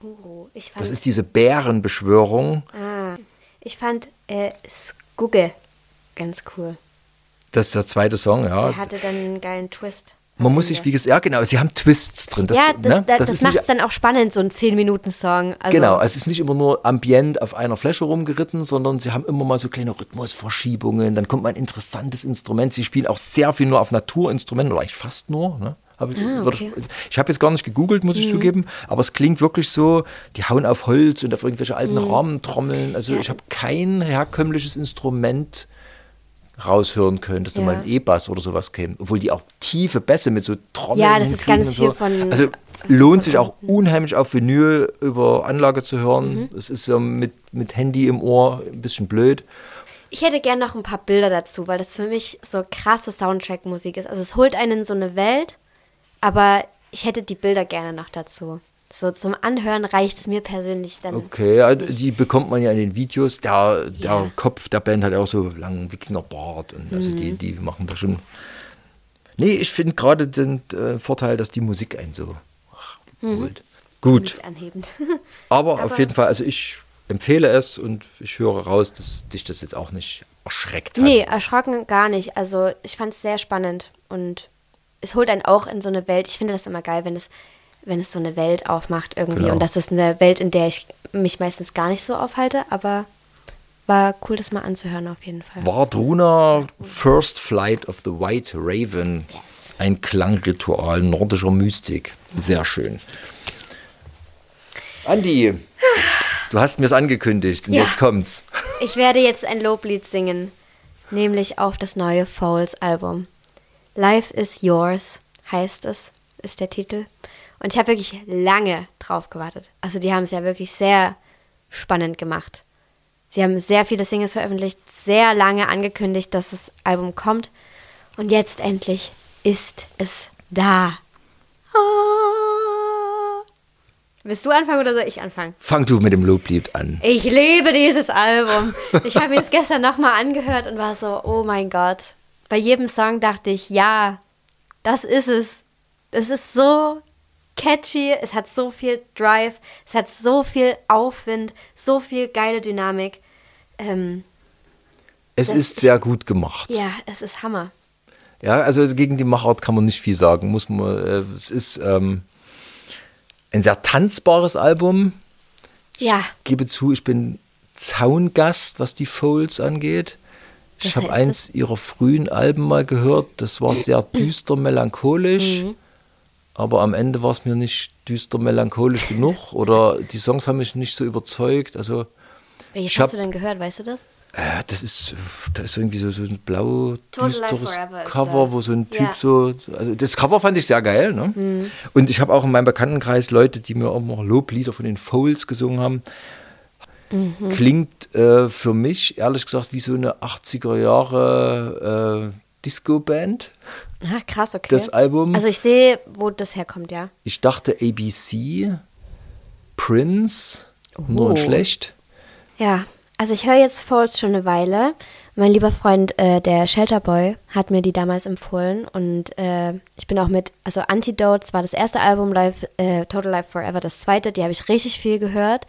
Oh, ich fand, Das ist diese Bärenbeschwörung. ah, ich fand äh, Skugge ganz cool. Das ist der zweite Song, ja. Der hatte dann einen geilen Twist. Man muss sich, wie gesagt, ja genau, sie haben Twists drin. Das, ja, das, ne, das, das, ist macht es dann auch spannend, so ein 10-Minuten-Song. Also, Genau, also es ist nicht immer nur ambient auf einer Fläche rumgeritten, sondern sie haben immer mal so kleine Rhythmusverschiebungen, dann kommt mal ein interessantes Instrument. Sie spielen auch sehr viel nur auf Naturinstrumenten, oder eigentlich fast nur. Ne? Hab ich Ah, okay. ich ich habe jetzt gar nicht gegoogelt, muss ich zugeben, aber es klingt wirklich so, die hauen auf Holz und auf irgendwelche alten Rahmentrommeln. Also ich habe kein herkömmliches Instrument raushören können, dass da Ja. mal ein E-Bass oder sowas käme. Obwohl die auch tiefe Bässe mit so Trommeln Ja, das ist ganz viel so. von- Also lohnt sich auch unheimlich auf Vinyl über Anlage zu hören. Es ist so mit, mit Handy im Ohr ein bisschen blöd. Ich hätte gern noch ein paar Bilder dazu, weil das für mich so krasse Soundtrack-Musik ist. Also es holt einen in so eine Welt, aber ich hätte die Bilder gerne noch dazu. So zum Anhören reicht es mir persönlich dann. Okay, ja, die bekommt man ja in den Videos. Der, der Ja. Kopf der Band hat ja auch so langen Wikingerbart. Und also Mhm. die, die machen da schon. Nee, ich finde gerade den äh, Vorteil, dass die Musik einen so holt. Gut, anhebend. aber, [LAUGHS] Mhm. Aber- auf jeden Fall, also ich empfehle es und ich höre raus, dass dich das jetzt auch nicht erschreckt hat. nee, erschrocken gar nicht. Also ich fand es sehr spannend und es holt einen auch in so eine Welt. Ich finde das immer geil, wenn es, wenn es so eine Welt aufmacht irgendwie. Genau. Und das ist eine Welt, in der ich mich meistens gar nicht so aufhalte, aber war cool, das mal anzuhören auf jeden Fall. Wardruna First Flight of the White Raven. Yes. Ein Klangritual nordischer Mystik. Sehr schön. Andi, du hast mir es angekündigt und Ja. jetzt kommt's. Ich werde jetzt ein Loblied singen, nämlich auf das neue Foles-Album. Life is Yours heißt es, ist der Titel. Und ich habe wirklich lange drauf gewartet. Also die haben es ja wirklich sehr spannend gemacht. Sie haben sehr viele Singles veröffentlicht, sehr lange angekündigt, dass das Album kommt. Und jetzt endlich ist es da. Ah. Willst du anfangen oder soll ich anfangen? Fang du mit dem Loblied an. Ich liebe dieses Album. Ich habe mir es gestern nochmal angehört und war so, oh mein Gott. Bei jedem Song dachte ich, ja, das ist es. Es ist so catchy, es hat so viel Drive, es hat so viel Aufwind, so viel geile Dynamik. Ähm, Es ist sehr gut gemacht. ja, es ist Hammer. Ja, also gegen die Machart kann man nicht viel sagen. Muss man, äh, es ist ähm, ein sehr tanzbares Album. Ja, gebe zu, ich bin Zaungast, was die Folds angeht. Ich habe eins ihrer frühen Alben mal gehört. Das war sehr düster melancholisch. Mhm. Aber am Ende war es mir nicht düster melancholisch genug oder die Songs haben mich nicht so überzeugt. Also welches Ich hast hab- du denn gehört, weißt du das? äh, das ist, da ist irgendwie so, so ein blau düsteres Cover, wo so ein Typ Ja. Mhm. so, also das Cover fand ich sehr geil. Ne? Und ich habe auch in meinem Bekanntenkreis Leute, die mir auch noch Loblieder von den Folds gesungen haben. Mhm. Klingt äh, für mich ehrlich gesagt wie so eine 80er Jahre äh, Disco-Band. Ah, krass, okay. Das Album. Also ich sehe, wo das herkommt, ja. Ich dachte ABC, Prince, nur Oh. und schlecht. Ja, also ich höre jetzt Falls schon eine Weile. Mein lieber Freund, äh, der Shelterboy, hat mir die damals empfohlen und äh, ich bin auch mit, also Antidotes war das erste Album, Live, äh, Total Life Forever das zweite, die habe ich richtig viel gehört.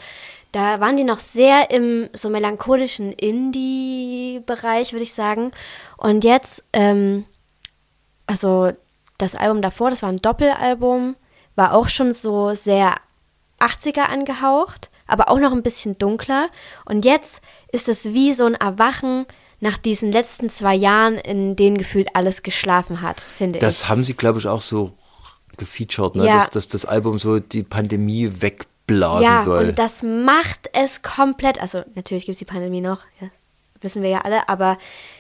Da waren die noch sehr im so melancholischen Indie-Bereich, würde ich sagen. Und jetzt, ähm, also das Album davor, das war ein Doppelalbum, war auch schon so sehr 80er angehaucht, aber auch noch ein bisschen dunkler. Und jetzt ist es wie so ein Erwachen nach diesen letzten zwei Jahren, in denen gefühlt alles geschlafen hat, finde Das ich. haben sie, glaube ich, auch so gefeatured, ne? Ja. dass, dass das Album so die Pandemie wegblasen Ja, soll. und das macht es komplett. Also natürlich gibt es die Pandemie noch, ja, wissen wir ja alle, aber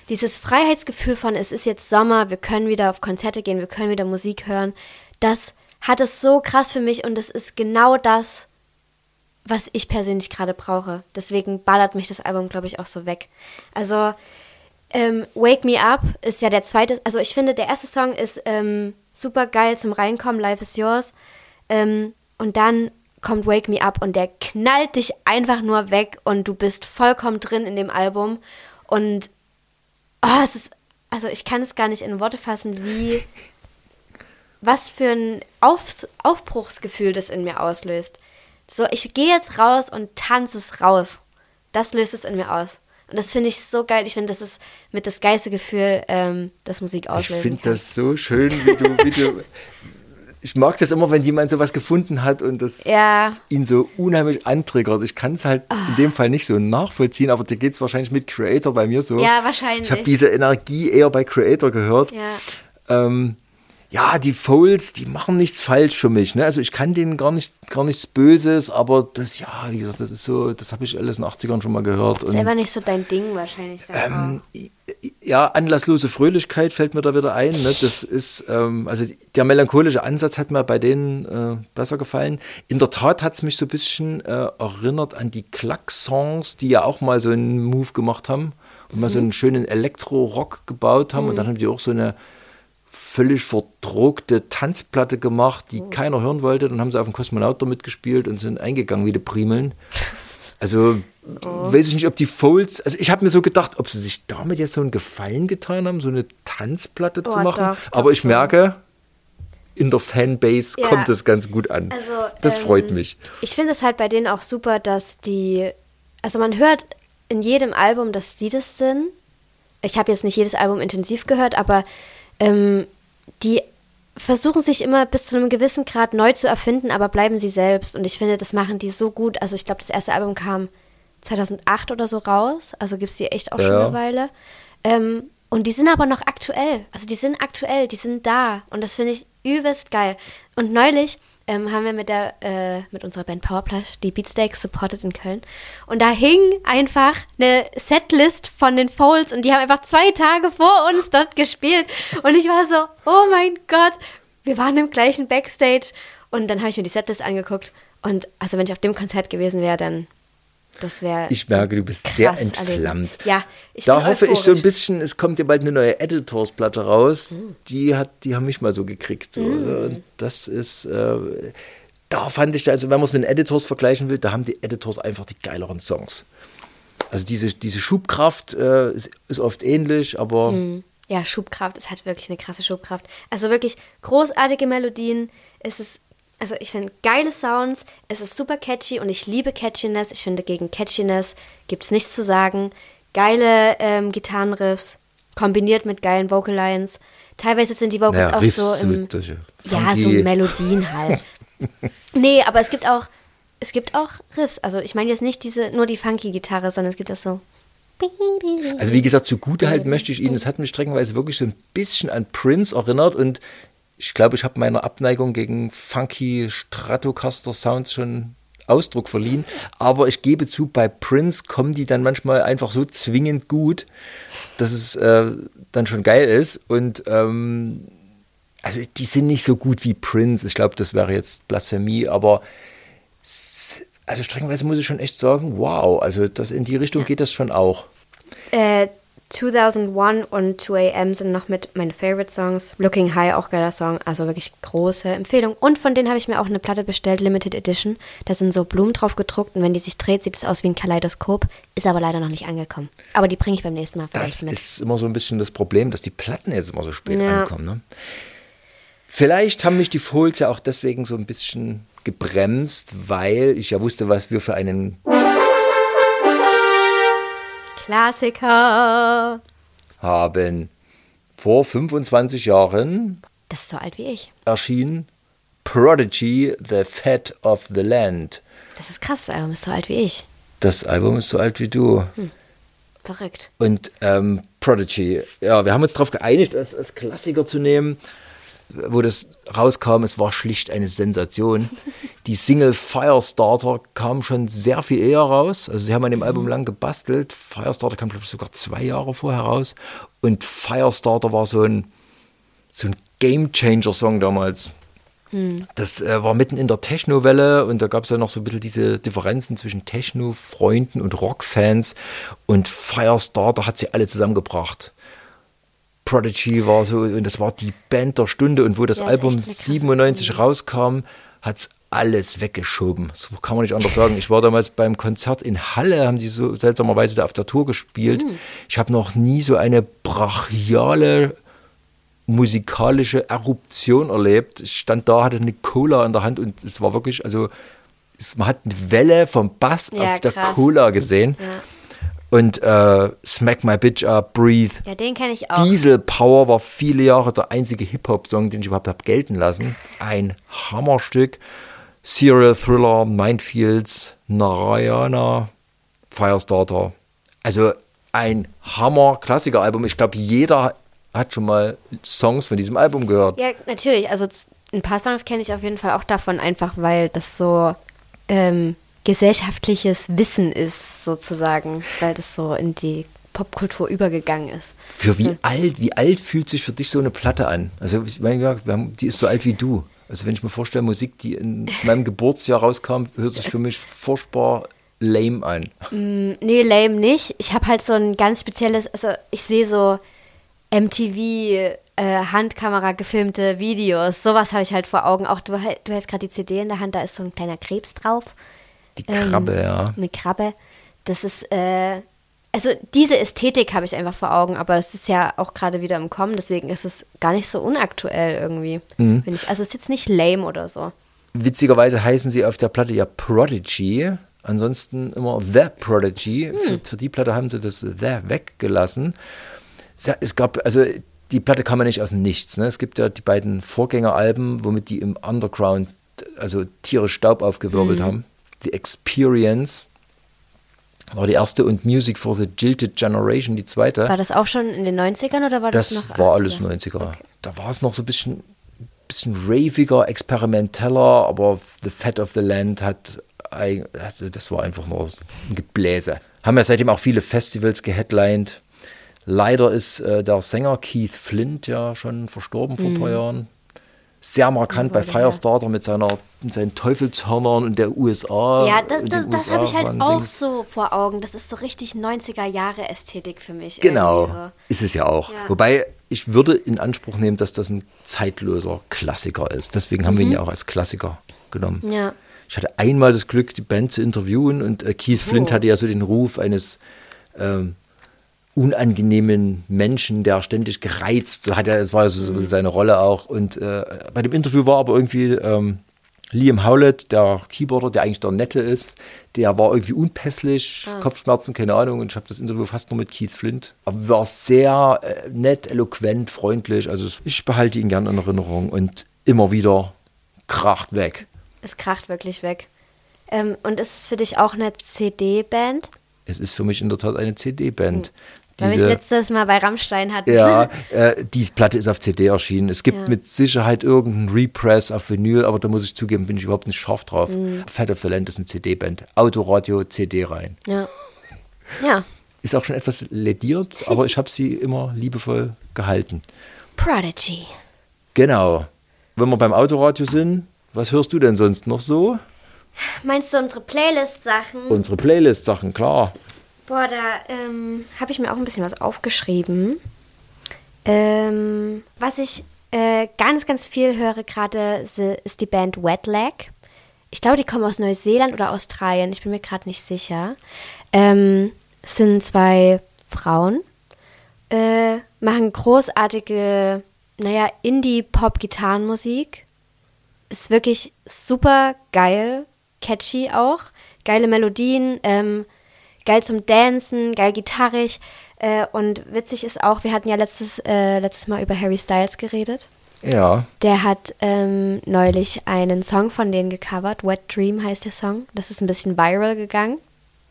dieses Freiheitsgefühl von, es ist jetzt Sommer, wir können wieder auf Konzerte gehen, wir können wieder Musik hören, das hat es so krass für mich und es ist genau das, was ich persönlich gerade brauche. Deswegen ballert mich das Album, glaube ich, auch so weg. Also, ähm, Wake Me Up ist ja der zweite, also ich finde, der erste Song ist ähm, super geil zum Reinkommen, Life is Yours. Ähm, und dann kommt Wake Me Up und der knallt dich einfach nur weg und du bist vollkommen drin in dem Album. Und oh, es ist, also ich kann es gar nicht in Worte fassen, wie, was für ein Auf, Aufbruchsgefühl das in mir auslöst. So, ich gehe jetzt raus und tanze es raus. Das löst es in mir aus. Und das finde ich so geil. Ich finde, das ist mit das geilste Gefühl, ähm, das Musik ich auslösen finde das so schön, wie du, wie du. [LAUGHS] Ich mag das immer, wenn jemand sowas gefunden hat und das Ja. Ah. ihn so unheimlich antriggert. Ich kann es halt in dem Fall nicht so nachvollziehen, aber dir geht es wahrscheinlich mit Creator bei mir so. Ja, wahrscheinlich. Ich habe diese Energie eher bei Creator gehört. Ja. ähm, ja, die Folds, die machen nichts falsch für mich. Ne? Also ich kann denen gar, nicht, gar nichts Böses, aber das, ja, wie gesagt, das ist so, das habe ich alles in den 80ern schon mal gehört. Ist Und, einfach nicht so dein Ding wahrscheinlich. auch. ja, anlasslose Fröhlichkeit fällt mir da wieder ein. Ne? Das ist, ähm, also der melancholische Ansatz hat mir bei denen äh, besser gefallen. In der Tat hat es mich so ein bisschen äh, erinnert an die Klack-Songs, die ja auch mal so einen Move gemacht haben und mal so einen schönen Elektro-Rock gebaut haben. Und dann haben die auch so eine völlig verdruckte Tanzplatte gemacht, die keiner hören wollte. Dann haben sie auf dem Kosmonaut mitgespielt und sind eingegangen wie die Primeln. Also weiß ich nicht, ob die Folds, also ich habe mir so gedacht, ob sie sich damit jetzt so einen Gefallen getan haben, so eine Tanzplatte zu Oh, machen. doch, ich Aber ich schon. merke, in der Fanbase Ja. kommt es ganz gut an. Also, das ähm, freut mich. Ich finde es halt bei denen auch super, dass die, also man hört in jedem Album, dass die das sind. Ich habe jetzt nicht jedes Album intensiv gehört, aber ähm, die versuchen sich immer bis zu einem gewissen Grad neu zu erfinden, aber bleiben sie selbst. Und ich finde, das machen die so gut. Also ich glaube, das erste Album kam 2008 oder so raus. Also gibt es die echt auch schon Ja. eine Weile. Ähm, und die sind aber noch aktuell. Also die sind aktuell, die sind da. Und das finde ich übelst geil. Und neulich ähm, haben wir mit der äh, mit unserer Band Powerplush die Beatsteaks supported in Köln. Und da hing einfach eine Setlist von den Folds und die haben einfach zwei Tage vor uns dort gespielt. Und ich war so, oh mein Gott, wir waren im gleichen Backstage. Und dann habe ich mir die Setlist angeguckt. Und also wenn ich auf dem Konzert gewesen wäre, dann das wäre Ich merke, du bist sehr krasses Erlebnis. entflammt. Ja, ich da hoffe ich so ein euphorisch. bisschen, es kommt ja bald eine neue Editors-Platte raus. Mhm. Die, hat, die haben mich mal so gekriegt. So. Und Das ist, äh, da fand ich, also wenn man es mit den Editors vergleichen will, da haben die Editors einfach die geileren Songs. Also diese, diese Schubkraft äh, ist, ist oft ähnlich, aber Ja, Schubkraft, es hat wirklich eine krasse Schubkraft. Also wirklich großartige Melodien. Es ist, also ich finde geile Sounds, es ist super catchy und ich liebe Catchiness. Ich finde, gegen Catchiness gibt es nichts zu sagen. Geile ähm, Gitarrenriffs, kombiniert mit geilen Vocal Lines. Teilweise sind die Vocals Ja, auch so im. ja, so Melodien halt. [LAUGHS] nee, aber es gibt auch, es gibt auch Riffs. Also ich meine jetzt nicht diese, nur die funky Gitarre, sondern es gibt das so. Also wie gesagt, zugute halten möchte ich Ihnen, es hat mich streckenweise wirklich so ein bisschen an Prince erinnert und ich glaube, ich habe meiner Abneigung gegen funky Stratocaster Sounds schon Ausdruck verliehen. Aber ich gebe zu, bei Prince kommen die dann manchmal einfach so zwingend gut, dass es äh, dann schon geil ist. Und ähm, also die sind nicht so gut wie Prince. Ich glaube, das wäre jetzt Blasphemie, aber also streckenweise muss ich schon echt sagen, wow, also das in die Richtung geht das schon auch. Äh, 2001 und 2AM sind noch mit meinen Favorite Songs. Looking High, auch geiler Song. Also wirklich große Empfehlung. Und von denen habe ich mir auch eine Platte bestellt, Limited Edition. Da sind so Blumen drauf gedruckt und wenn die sich dreht, sieht es aus wie ein Kaleidoskop. Ist aber leider noch nicht angekommen. Aber die bringe ich beim nächsten Mal vielleicht Das mit. ist immer so ein bisschen das Problem, dass die Platten jetzt immer so spät Ja. ankommen. Ne? Vielleicht haben mich die Fohls ja auch deswegen so ein bisschen gebremst, weil ich ja wusste, was wir für einen Klassiker. haben. Vor 25 Jahren Das ist so alt wie ich. erschien Prodigy, The Fat of the Land. Das ist krass, das Album ist so alt wie ich. Das Album ist so alt wie du. Verrückt. Und ähm, Prodigy, ja, wir haben uns darauf geeinigt, als, als Klassiker zu nehmen. Wo das rauskam, es war schlicht eine Sensation. [LAUGHS] Die Single Firestarter kam schon sehr viel eher raus. Also sie haben an dem Album lang gebastelt. Firestarter kam, glaube ich, sogar zwei Jahre vorher raus. Und Firestarter war so ein, so ein Game-Changer-Song damals. Das äh, war mitten in der Techno-Welle und da gab es ja noch so ein bisschen diese Differenzen zwischen Techno-Freunden und Rock-Fans und Firestarter hat sie alle zusammengebracht. Prodigy war so, und das war die Band der Stunde und wo das Ja, Album krasse 97 Band. rauskam, hat es alles weggeschoben. So kann man nicht anders sagen. Ich war damals beim Konzert in Halle, haben die so seltsamerweise da auf der Tour gespielt. Hm. Ich habe noch nie so eine brachiale musikalische Eruption erlebt. Ich stand da, hatte eine Cola in der Hand und es war wirklich, also es, man hat eine Welle vom Bass Ja, auf der krass. Cola gesehen. Ja. Und äh, Smack My Bitch Up, Breathe. Ja, den kenne ich auch. Diesel Power war viele Jahre der einzige Hip-Hop-Song, den ich überhaupt habe gelten lassen. Ein Hammerstück. Serial Thriller, Minefields, Narayana, Firestarter. Also ein Hammer-Klassiker-Album. Ich glaube, jeder hat schon mal Songs von diesem Album gehört. Ja, natürlich. Also ein paar Songs kenne ich auf jeden Fall auch davon, einfach weil das so ähm, gesellschaftliches Wissen ist, sozusagen, weil das so in die Popkultur übergegangen ist. Für wie alt, wie alt fühlt sich für dich so eine Platte an? Also ich meine, haben, die ist so alt wie du. Also wenn ich mir vorstelle, Musik, die in [LAUGHS] meinem Geburtsjahr rauskam, hört sich für mich furchtbar lame an. Nee, lame nicht. Ich habe halt so ein ganz spezielles, also ich sehe so MTV, äh, Handkamera gefilmte Videos, sowas habe ich halt vor Augen. Auch du, du hast gerade die CD in der Hand, da ist so ein kleiner Krebs drauf. Die Krabbe, ja. Eine Krabbe. Das ist, äh, also diese Ästhetik habe ich einfach vor Augen, aber das ist ja auch gerade wieder im Kommen, deswegen ist es gar nicht so unaktuell irgendwie. Mhm. Ich. Also es ist jetzt nicht lame oder so. Witzigerweise heißen sie auf der Platte ja Prodigy. Ansonsten immer The Prodigy. Hm. Für, für die Platte haben sie das The weggelassen. Es- gab, also die Platte kam ja nicht aus Nichts. Ne? Es gibt ja die beiden Vorgängeralben, womit die im Underground also tierisch Staub aufgewirbelt Hm. haben. The Experience war die erste und Music for the Jilted Generation die zweite. War das auch schon in den 90ern oder war das, Das noch war 80er? alles 90er. Da war es noch so ein bisschen, bisschen raviger, experimenteller, aber The Fat of the Land hat, also das war einfach nur ein Gebläse. Haben ja seitdem auch viele Festivals geheadlined. Leider ist äh, der Sänger Keith Flint ja schon verstorben vor ein Mhm. paar Jahren. Sehr markant bei. Firestarter mit, seiner, mit seinen Teufelshörnern und der USA. Ja, das, das, das habe ich halt auch so vor Augen. Das ist so richtig 90er Jahre Ästhetik für mich. Genau, irgendwie ist es ja auch. Ja. Wobei ich würde in Anspruch nehmen, dass das ein zeitloser Klassiker ist. Deswegen haben wir ihn Mhm. ja auch als Klassiker genommen. Ja. Ich hatte einmal das Glück, die Band zu interviewen und äh, Keith Flint Oh. hatte ja so den Ruf eines ähm, unangenehmen Menschen, der ständig gereizt, so hat er, das war so, Mhm. seine Rolle auch. Und äh, bei dem Interview war aber irgendwie ähm, Liam Howlett, der Keyboarder, der eigentlich der Nette ist, der war irgendwie unpässlich, Ah. Kopfschmerzen, keine Ahnung. Und ich habe das Interview fast nur mit Keith Flint. Aber war sehr äh, nett, eloquent, freundlich. Also ich behalte ihn gern in Erinnerung und immer wieder kracht weg. Es kracht wirklich weg. Ähm, und ist es für dich auch eine CD-Band? Es ist für mich in der Tat eine CD-Band. Weil wir es letztes Mal bei Rammstein hatten. Ja, [LAUGHS] äh, die Platte ist auf CD erschienen. Es gibt Ja. mit Sicherheit irgendeinen Repress auf Vinyl, aber da muss ich zugeben, bin ich überhaupt nicht scharf drauf. Mhm. Fat of the Land ist eine CD-Band. Autoradio, CD rein. ja. Ja. Ist auch schon etwas lediert, [LAUGHS] aber ich habe sie immer liebevoll gehalten. Prodigy. Genau. Wenn wir beim Autoradio sind, was hörst du denn sonst noch so? Meinst du unsere Playlist-Sachen? Unsere Playlist-Sachen, klar. Boah, da ähm, habe ich mir auch ein bisschen was aufgeschrieben. Ähm, was ich äh, ganz, ganz viel höre gerade, ist die Band Wet Leg. Ich glaube, die kommen aus Neuseeland oder Australien. Ich bin mir gerade nicht sicher. Ähm, sind zwei Frauen, äh, machen großartige, naja, Indie-Pop-Gitarrenmusik. Ist wirklich super geil, catchy auch. Geile Melodien, ähm, geil zum Dancen, geil gitarrig. Äh, und witzig ist auch, wir hatten ja letztes, äh, letztes Mal über Harry Styles geredet. Ja, Der hat ähm, neulich einen Song von denen gecovert. Wet Dream heißt der Song. Das ist ein bisschen viral gegangen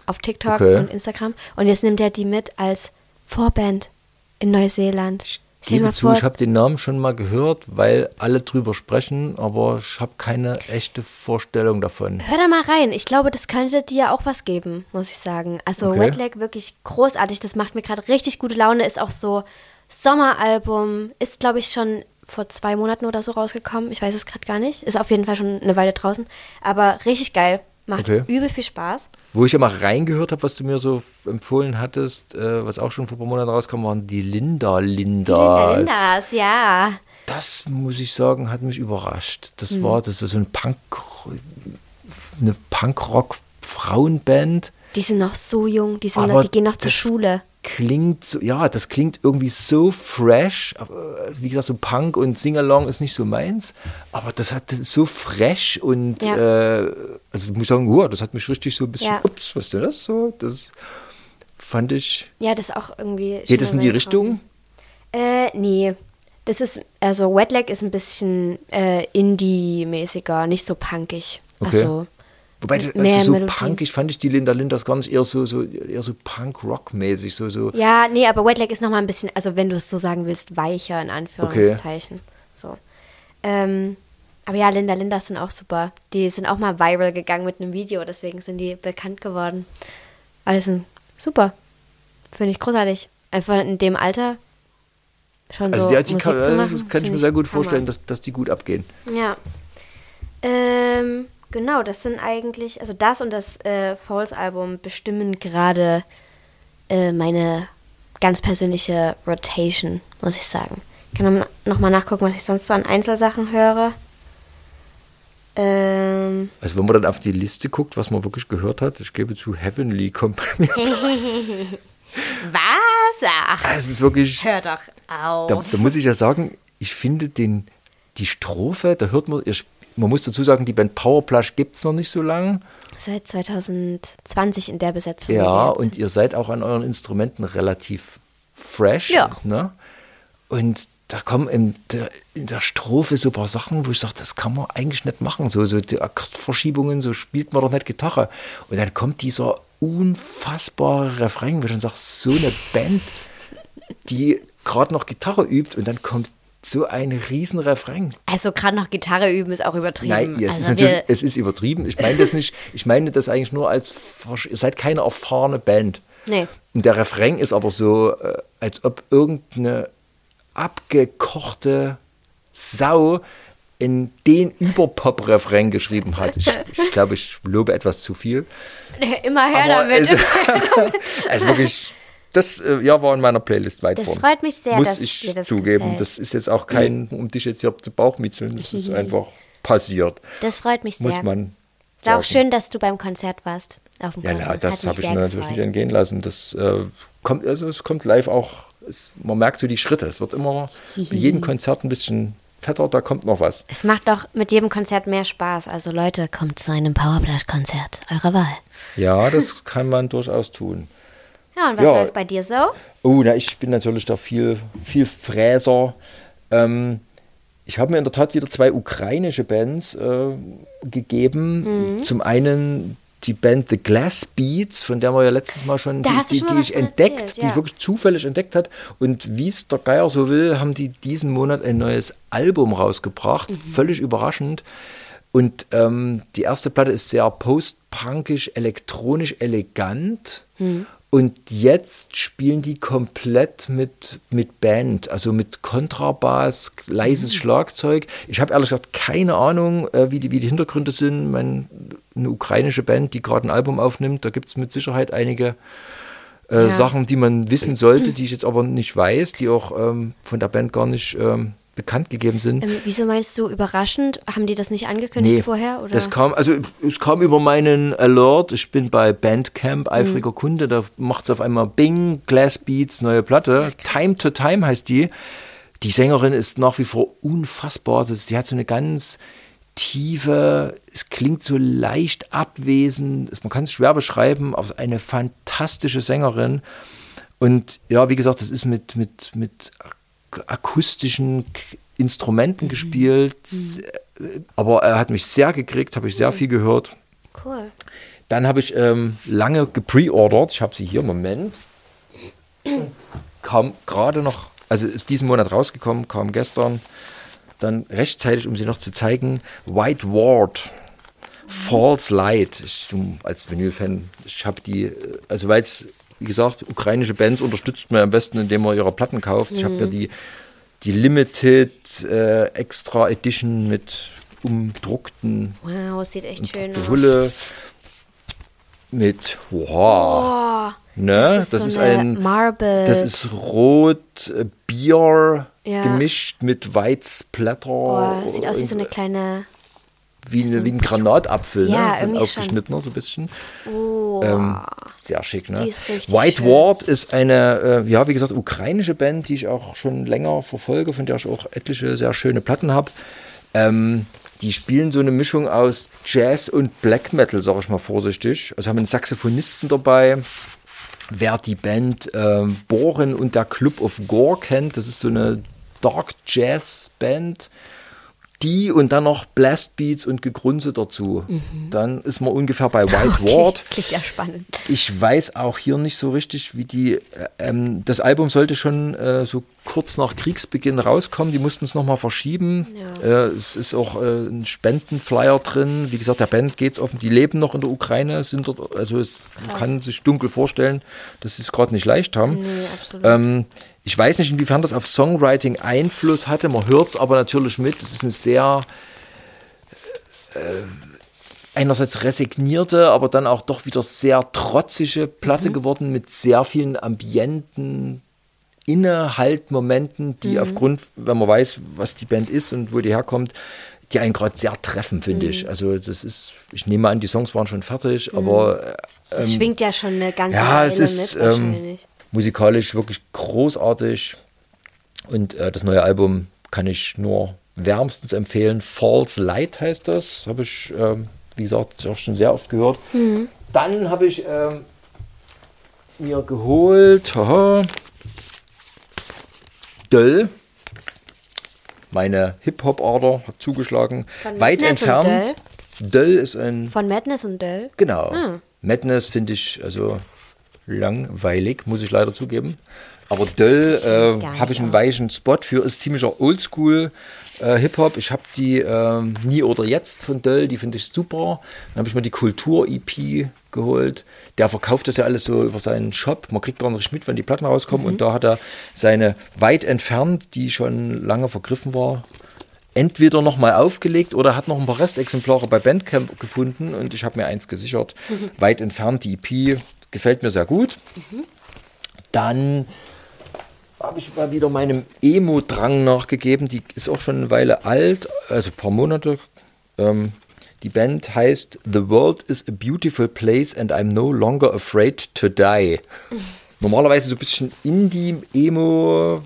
auf TikTok Okay. und Instagram. Und jetzt nimmt er die mit als Vorband in Neuseeland. Dir gebe mal zu, ich habe den Namen schon mal gehört, weil alle drüber sprechen, aber ich habe keine echte Vorstellung davon. hör da mal rein. Ich glaube, das könnte dir auch was geben, muss ich sagen. Also Okay. Wet Leg wirklich großartig. Das macht mir gerade richtig gute Laune. Ist auch so Sommeralbum. Ist, glaube ich, schon vor zwei Monaten oder so rausgekommen. Ich weiß es gerade gar nicht. Ist auf jeden Fall schon eine Weile draußen. Aber richtig geil. Macht Okay. übel viel Spaß. Wo ich ja mal reingehört habe, was du mir so empfohlen hattest, äh, was auch schon vor ein paar Monaten rauskam, waren die Linda Lindas. Linda Lindas, ja. Das muss ich sagen, hat mich überrascht. Das Mhm. war, das ist so ein Punk, eine Punkrock-Frauenband. Die sind noch so jung, die, sind noch, die gehen noch zur Schule. Klingt so, ja, das klingt irgendwie so fresh. Also wie gesagt, so Punk und Singalong ist nicht so meins. Aber das hat das ist so fresh und Ja. äh, also ich muss sagen, wow, das hat mich richtig so ein bisschen, Ja. ups, was ist denn das so? Das fand ich. Ja, das auch irgendwie. Geht es in die Richtung? Äh, nee. Das ist, also Wet Leg ist ein bisschen äh, Indie-mäßiger, nicht so punkig. Okay. Also, Wobei, das, mehr also so Melodien. punkig fand ich die Linda Lindas gar nicht eher so, so eher so Punk-Rock-mäßig, so, so. Ja, nee, aber Wet Leg ist nochmal ein bisschen, also wenn du es so sagen willst, weicher in Anführungszeichen. So. Ähm, aber ja, Linda Lindas sind auch super. Die sind auch mal viral gegangen mit einem Video, deswegen sind die bekannt geworden. Alles super. Finde ich großartig. Einfach in dem Alter schon Also so die, die Musik kann, zu machen. das kann ich mir sehr gut vorstellen, dass, dass die gut abgehen. Ja. Ähm, genau, das sind eigentlich, also das und das äh, Falls-Album bestimmen gerade äh, meine ganz persönliche Rotation, muss ich sagen. Ich kann nochmal nachgucken, was ich sonst so an Einzelsachen höre. Ähm, Also wenn man dann auf die Liste guckt, was man wirklich gehört hat, ich gebe zu, Heavenly [LAUGHS] kommt bei mir. [LAUGHS] was? Ach, Es ist wirklich, hör doch auf. da, da muss ich ja sagen, ich finde den, die Strophe, da hört man, ihr man muss dazu sagen, die Band Powerplush gibt es noch nicht so lange. Seit 2020 in der Besetzung. Ja, und ihr seid auch an euren Instrumenten relativ fresh. Ja. Ne? Und da kommen in der, in der Strophe so ein paar Sachen, wo ich sage, das kann man eigentlich nicht machen. So, so die Akkordverschiebungen, so spielt man doch nicht Gitarre. Und dann kommt dieser unfassbare Refrain, wo ich dann sage, so eine Band, die gerade noch Gitarre übt und dann kommt so ein riesen Refrain. Also gerade noch Gitarre üben ist auch übertrieben. Nein, ja, es, also ist natürlich, es ist übertrieben. Ich meine das nicht, ich meine das eigentlich nur als, ihr seid keine erfahrene Band. Nee. Und der Refrain ist aber so, äh, als ob irgendeine abgekochte Sau in den Überpop-Refrain geschrieben hat. Ich, ich [LAUGHS] glaube, ich lobe etwas zu viel. immer her Aber damit. es, [LAUGHS] es ist wirklich, das äh, ja, war in meiner Playlist weit Das vorn. freut mich sehr, Muss dass ich dir das zugeben. gefällt. Das ist jetzt auch kein, um dich jetzt hier zu Bauchmitzeln. Das ist einfach, passiert. Das freut mich sehr. Muss man. es war auch schön, dass du beim Konzert warst. Auf dem Ja, Kosmos. na, das habe ich mir natürlich gefreut. nicht entgehen lassen. Das äh, kommt, also es kommt live auch, es, man merkt so die Schritte. Es wird immer bei jedem [LAUGHS] Konzert ein bisschen fetter, da kommt noch was. Es macht doch mit jedem Konzert mehr Spaß. Also Leute, kommt zu einem Powerplay-Konzert eurer Wahl. Ja, das kann man durchaus tun. Ja, und was Ja. läuft bei dir so? Oh, na, ich bin natürlich da viel, viel Fräser. Ähm, ich habe mir in der Tat wieder zwei ukrainische Bands äh, gegeben. Mhm. Zum einen die Band The Glass Beats, von der wir ja letztes Mal schon, Da die, die, schon mal die ich entdeckt, erzählt, die ja. ich wirklich zufällig entdeckt hat. Und wie es der Geier so will, haben die diesen Monat ein neues Album rausgebracht. Mhm. Völlig überraschend. Und ähm, die erste Platte ist sehr post-punkisch, elektronisch elegant. Mhm. Und jetzt spielen die komplett mit, mit Band, also mit Kontrabass, leises Schlagzeug. Ich habe ehrlich gesagt keine Ahnung, äh, wie, die, wie die Hintergründe sind. Mein, eine ukrainische Band, die gerade ein Album aufnimmt, da gibt es mit Sicherheit einige äh, Ja. Sachen, die man wissen sollte, die ich jetzt aber nicht weiß, die auch ähm, von der Band gar nicht ähm, bekannt gegeben sind. Ähm, wieso meinst du überraschend? Haben die das nicht angekündigt vorher? Oder? Das kam, also es kam über meinen Alert. Ich bin bei Bandcamp, eifriger Mhm. Kunde. Da macht es auf einmal Bing, Glass Beats, neue Platte. Time to Time heißt die. Die Sängerin ist nach wie vor unfassbar. Also sie hat so eine ganz tiefe, es klingt so leicht abwesend. Es- Man kann es schwer beschreiben, aber es ist eine fantastische Sängerin. Und ja, wie gesagt, das ist mit, mit, mit akustischen Instrumenten gespielt. Äh, Aber er hat mich sehr gekriegt, habe ich sehr viel gehört. cool. Dann habe ich ähm, lange gepreordert. Ich habe sie hier, Moment. Kam gerade noch, also ist diesen Monat rausgekommen, kam gestern. Dann rechtzeitig, um sie noch zu zeigen, White Ward. False Light. Ich, als Vinyl-Fan, ich habe die, äh, also weil es, wie gesagt, ukrainische Bands unterstützt man am besten, indem man ihre Platten kauft. Ich habe ja die, die Limited äh, Extra Edition mit umdruckten Wow, sieht echt schön aus. Hulle mit wow. Oh, ne? das ist so eine ein Marble. das ist rot äh, Bier Ja. gemischt mit Weißblätter. oh, das sieht aus wie so eine kleine. Wie, eine, wie ein Granatapfel, Ja, ne? So ein irgendwie aufgeschnittener so ein bisschen. Oh, Ähm, sehr schick, ne? Die ist White schön. Ward ist eine, äh, ja, wie gesagt, ukrainische Band, die ich auch schon länger verfolge, von der ich auch etliche sehr schöne Platten habe. Ähm, die spielen so eine Mischung aus Jazz und Black Metal, sage ich mal vorsichtig. Also haben einen Saxophonisten dabei. Wer die Band ähm, Bohren und der Club of Gore kennt, das ist so eine Dark Jazz Band. Die und dann noch Blastbeats und Gegrunze dazu. Dann ist man ungefähr bei White Mhm. [LAUGHS] okay, Ward. das klingt ja spannend. Ich weiß auch hier nicht so richtig, wie die. Äh, ähm, das Album sollte schon äh, so kurz nach Kriegsbeginn rauskommen. Die mussten es nochmal verschieben. Ja. Äh, es ist auch äh, ein Spendenflyer drin. Wie gesagt, der Band geht es offen. Die leben noch in der Ukraine, sind dort. Also es man kann sich dunkel vorstellen, dass sie es gerade nicht leicht haben. Nee, absolut. Ähm, ich weiß nicht, inwiefern das auf Songwriting Einfluss hatte. Man hört es aber natürlich mit. Es ist eine sehr äh, einerseits resignierte, aber dann auch doch wieder sehr trotzige Platte geworden mit sehr vielen ambienten Innehaltmomenten, die aufgrund, wenn man weiß, was die Band ist und wo die herkommt, die einen gerade sehr treffen, finde ich. Also das ist, ich nehme an, die Songs waren schon fertig, aber äh, Es schwingt ja schon eine ganze ja, Weile es ist mit ähm. Musikalisch wirklich großartig. Und äh, das neue Album kann ich nur wärmstens empfehlen. False Light heißt das. Habe ich, ähm, wie gesagt, auch schon sehr oft gehört. Dann habe ich ähm, mir geholt haha, Döll. Meine Hip-Hop-Ader hat zugeschlagen. Von Weit Madness entfernt. Döll ist ein Von Madness und Dell. Genau. Ah. Madness finde ich also langweilig, muss ich leider zugeben. Aber Döll äh, habe ich einen weichen Spot für, ist ziemlicher Oldschool äh, Hip-Hop. Ich habe die ähm, Nie oder Jetzt von Döll, die finde ich super. Dann habe ich mir die Kultur-EP geholt. Der verkauft das ja alles so über seinen Shop. Man kriegt gar nicht mit, wenn die Platten rauskommen. Mhm. Und da hat er seine weit entfernt, die schon lange vergriffen war, entweder nochmal aufgelegt oder hat noch ein paar Restexemplare bei Bandcamp gefunden und ich habe mir eins gesichert. Weit entfernt, die EP gefällt mir sehr gut. Dann habe ich mal wieder meinem Emo-Drang nachgegeben. Die ist auch schon eine Weile alt, also ein paar Monate, Ähm, die Band heißt The World is a Beautiful Place and I'm no longer afraid to die. Normalerweise so ein bisschen Indie, Emo,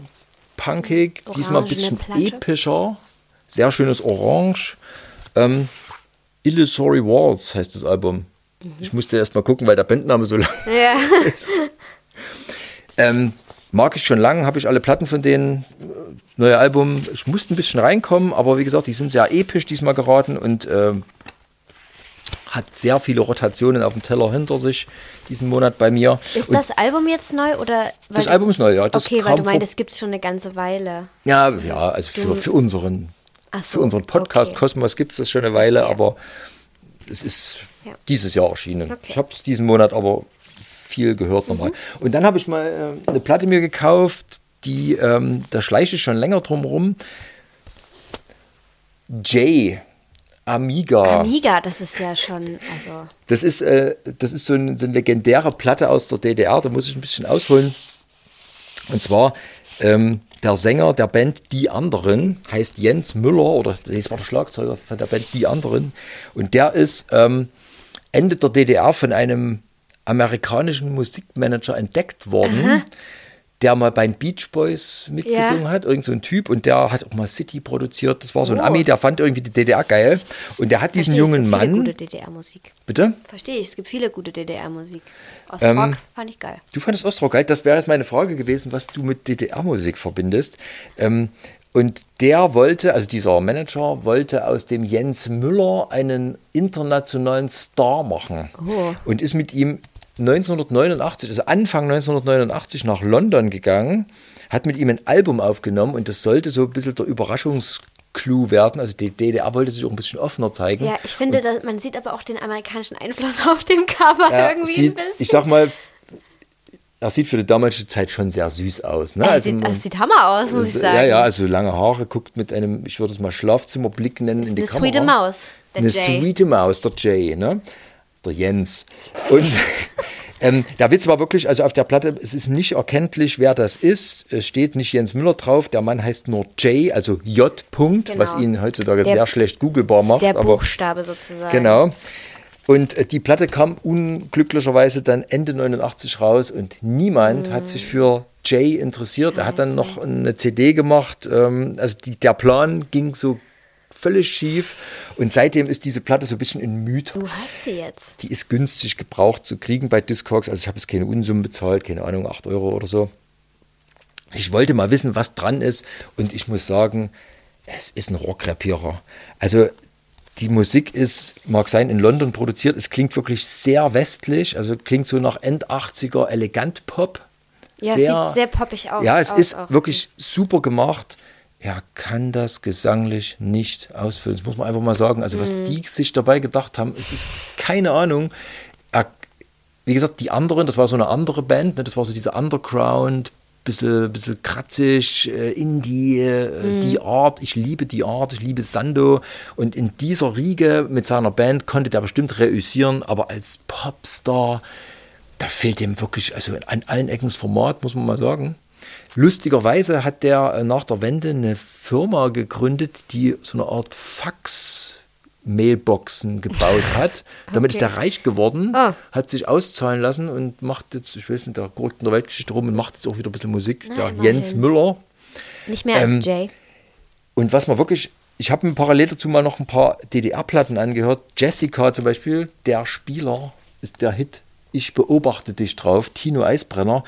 punkig, diesmal ein bisschen epischer. Sehr schönes Orange. Ähm, Illusory Walls heißt das Album. Ich musste erst mal gucken, weil der Bandname so lang [LAUGHS] Ja. [LAUGHS] ist. ähm, mag ich schon lange, habe ich alle Platten von denen. äh, Neue Album. Ich musste ein bisschen reinkommen, aber wie gesagt, die sind sehr episch diesmal geraten und ähm, hat sehr viele Rotationen auf dem Teller hinter sich diesen Monat bei mir. Ist und das Album jetzt neu oder? das Album ist neu, ja. Das okay, weil du meintest, es gibt schon eine ganze Weile. Ja, ja, also für, für unseren, Ach für so, unseren Podcast okay. Kosmos gibt es das schon eine Weile, aber es ist Ja. dieses Jahr erschienen. Okay. Ich habe es diesen Monat aber viel gehört nochmal. Und dann habe ich mal äh, eine Platte mir gekauft, die, ähm, da schleiche ich schon länger drum rum. Jay, Amiga. Amiga, das ist ja schon, also. Das ist, äh, das ist so, ein, so eine legendäre Platte aus der DDR, da muss ich ein bisschen ausholen. Und zwar ähm, der Sänger der Band Die Anderen heißt Jens Müller, oder das war der Schlagzeuger von der Band Die Anderen. Und der ist ähm, Ende der DDR von einem amerikanischen Musikmanager entdeckt worden. Der mal bei den Beach Boys mitgesungen Ja. hat, irgend so ein Typ, und der hat auch mal City produziert. Das war so ein Oh. Ami, der fand irgendwie die DDR geil. Und der hat diesen Verstehe ich, jungen es gibt viele Mann. gute DDR-Musik. Bitte? Verstehe ich, es gibt viele gute DDR-Musik. Ostrock Ähm, fand ich geil. Du fandest Ostrock geil. Das wäre jetzt meine Frage gewesen, was du mit DDR-Musik verbindest. Ähm, und der wollte, also dieser Manager, wollte aus dem Jens Müller einen internationalen Star machen. Oh. Und ist mit ihm 1989, also Anfang 1989 nach London gegangen, hat mit ihm ein Album aufgenommen und das sollte so ein bisschen der Überraschungsclou werden. Also die DDR wollte sich auch ein bisschen offener zeigen. Ja, ich finde, dass, man sieht aber auch den amerikanischen Einfluss [LAUGHS] auf dem Cover Er irgendwie sieht, ein bisschen. ich sag mal, er sieht für die damalige Zeit schon sehr süß aus. Ne? er Also sieht, man- das sieht Hammer aus, muss ich Ja, sagen. ja, also lange Haare, guckt mit einem, ich würde es mal Schlafzimmerblick nennen, in die eine Kamera. sweete Maus, der Eine Jay. sweete Maus, der Jay, ne? Der Jens. Und [LAUGHS] ähm, der Witz war wirklich, also auf der Platte, es ist nicht erkenntlich, wer das ist. Es steht nicht Jens Müller drauf, der Mann heißt nur Jay, also J. -Punkt, Genau. was ihn heutzutage Der- sehr schlecht googlebar macht. Der aber Buchstabe sozusagen. Genau. Und äh, die Platte kam unglücklicherweise dann Ende 89 raus und niemand hat sich für Jay interessiert. Er hat dann noch eine CD gemacht. Ähm, also die, der Plan ging so völlig schief und seitdem ist diese Platte so ein bisschen ein Mythos. Du hast sie jetzt. Die ist günstig gebraucht zu kriegen bei Discogs. Also ich habe jetzt keine Unsummen bezahlt, keine Ahnung, 8 Euro oder so. Ich wollte mal wissen, was dran ist und ich muss sagen, es ist ein Rockrapierer. Also die Musik ist, mag sein, in London produziert. Es klingt wirklich sehr westlich, also klingt so nach End 80er Elegant-Pop. Ja, es sieht sehr poppig aus- Ja, es aus ist wirklich super gemacht. Er kann das gesanglich nicht ausfüllen. Das muss man einfach mal sagen. Also, Mhm. was die sich dabei gedacht haben, es ist keine Ahnung. Er, wie gesagt, die anderen, das war so eine andere Band, ne? das war so diese Underground, bisschen, bisschen kratzig, äh, Indie, äh, die Art. Ich liebe die Art, ich liebe Sando. Und in dieser Riege mit seiner Band konnte der bestimmt reüssieren, aber als Popstar, da fehlt ihm wirklich, also an allen Ecken das Format, muss man mal sagen. Lustigerweise hat der äh, nach der Wende eine Firma gegründet, die so eine Art Fax-Mailboxen gebaut hat. [LAUGHS] Damit ist Okay. er reich geworden, Ah. hat sich auszahlen lassen und macht jetzt, ich weiß nicht, der guckt in der Weltgeschichte rum und macht jetzt auch wieder ein bisschen Musik. Na, der immerhin. Jens Müller. Nicht mehr als Ähm, Jay. Und was man wirklich, ich habe mir parallel dazu mal noch ein paar DDR-Platten angehört. Jessica zum Beispiel, der Spieler ist der Hit. Ich beobachte dich drauf. Tino Eisbrenner.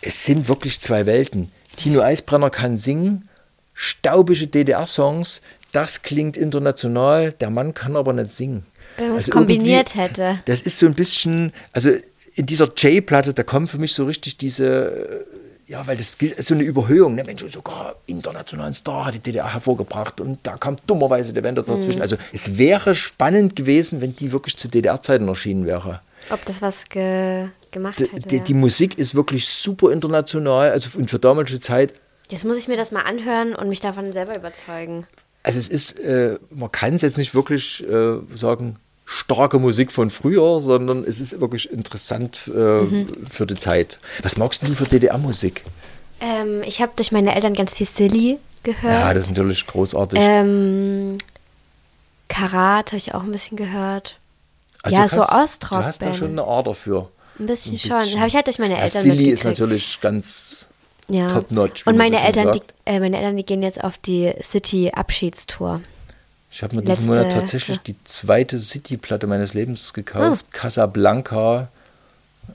Es sind wirklich zwei Welten. Tino Eisbrenner kann singen, staubige DDR-Songs. Das klingt international. Der Mann kann aber nicht singen. Wenn man es Also kombiniert hätte. Das ist so ein bisschen, also in dieser J-Platte, da kommt für mich so richtig diese, ja, weil das gilt als so eine Überhöhung. Ne? Mensch, sogar internationalen Star hat die DDR hervorgebracht und da kam dummerweise der Wende dazwischen. Mhm. Also es wäre spannend gewesen, wenn die wirklich zu DDR-Zeiten erschienen wäre. Ob das was ge gemacht Die, hätte. die, ja. die Musik ist wirklich super international, also und für damalige Zeit Jetzt muss ich mir das mal anhören und mich davon selber überzeugen. Also es ist, äh, man kann es jetzt nicht wirklich äh, sagen, starke Musik von früher, sondern es ist wirklich interessant äh, Mhm. für die Zeit. Was magst du für DDR-Musik? Ähm, ich habe durch meine Eltern ganz viel Silly gehört. Ja, das ist natürlich großartig. ähm, Karat habe ich auch ein bisschen gehört. Also ja, so hast- Ostrock. Du hast da schon eine Ader für. Ein bisschen Ein schon. bisschen. Habe ich halt durch meine Ja, Eltern Silly ist natürlich ganz ja. top-notch, Und meine so Eltern, die, äh, meine Eltern, die gehen jetzt auf die City-Abschiedstour. Ich habe mir diesen Monat tatsächlich die zweite City-Platte meines Lebens gekauft. Ah. Casablanca.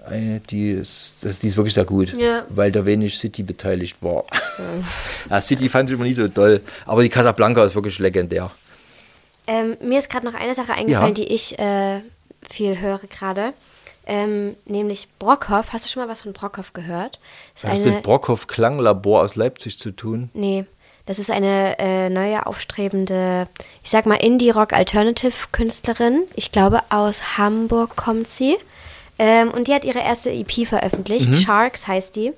Eine, die, ist, das, die ist wirklich sehr gut, Ja. weil da wenig City beteiligt war. ja, [LAUGHS] City fand ich immer nie so toll, aber die Casablanca ist wirklich legendär. Ähm, mir ist gerade noch eine Sache eingefallen, Ja. die ich äh, viel höre gerade. Ähm, nämlich Brockhoff. Hast du schon mal was von Brockhoff gehört? Das hat eine, mit Brockhoff Klanglabor aus Leipzig zu tun. Nee, das ist eine äh, neue aufstrebende, ich sag mal Indie-Rock-Alternative-Künstlerin. Ich glaube, aus Hamburg kommt sie. Ähm, und die hat ihre erste EP veröffentlicht. Sharks heißt die.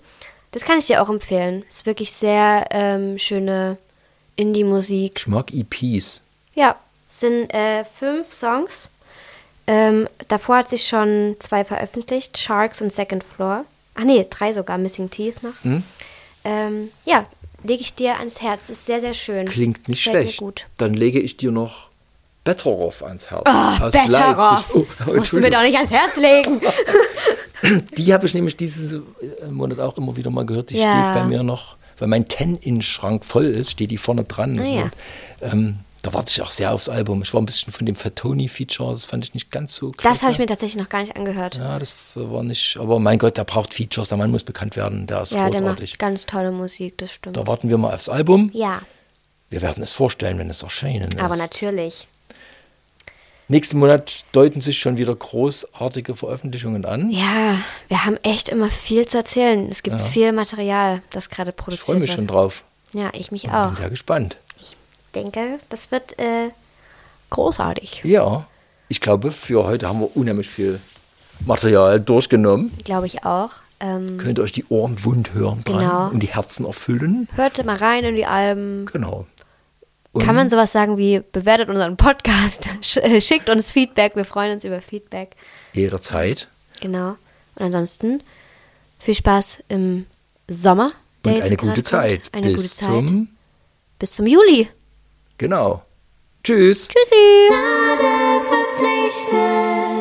Das kann ich dir auch empfehlen. Ist wirklich sehr ähm, schöne Indie-Musik. Ich mag EPs. Ja, es sind äh, fünf Songs. Ähm, davor hat sie schon zwei veröffentlicht, Sharks und Second Floor. Ach nee, drei sogar, Missing Teeth noch. Hm? Ähm, ja, lege ich dir ans Herz. Ist sehr, sehr schön. Klingt nicht Gefällt schlecht. Gut. Dann lege ich dir noch Betteroff ans Herz. Oh, aus Betteroff. Oh, Musst du mir doch nicht ans Herz legen. [LAUGHS] Die habe ich nämlich diesen Monat auch immer wieder mal gehört. Die Ja. steht bei mir noch, weil mein 10-Inch-Schrank voll ist, steht die vorne dran. Ah, ja. Und, ähm, da warte ich auch sehr aufs Album. Ich war ein bisschen von dem Fatoni-Feature, das fand ich nicht ganz so klasse. Das habe ich mir tatsächlich noch gar nicht angehört. Ja, Ja, das war nicht, aber mein Gott, der braucht Features, der Mann muss bekannt werden, der ist der großartig. macht ganz tolle Musik, das stimmt. Da warten wir mal aufs Album. Ja, Wir werden es vorstellen, wenn es erschienen ist. aber natürlich. Nächsten Monat deuten sich schon wieder großartige Veröffentlichungen an. Ja, wir haben echt immer viel zu erzählen. Es gibt viel Material, das gerade ich produziert freue mich wird. schon drauf. Ja, ich mich Bin auch. sehr gespannt. Denke, das wird äh, großartig. Ja, ich glaube, für heute haben wir unheimlich viel Material durchgenommen. Glaube ich auch. Ähm, Könnt ihr euch die Ohren wund hören dran Genau. und die Herzen erfüllen. hört mal rein in die Alben. Genau. Und Kann man sowas sagen wie, bewertet unseren Podcast, [LAUGHS] äh, schickt uns Feedback, wir freuen uns über Feedback. jederzeit. Genau. Und ansonsten viel Spaß im Sommer. der Und eine gute Zeit. Eine Bis gute Zeit. zum, Bis zum Juli. Genau. Tschüss. Tschüssi. Gnade verpflichtet.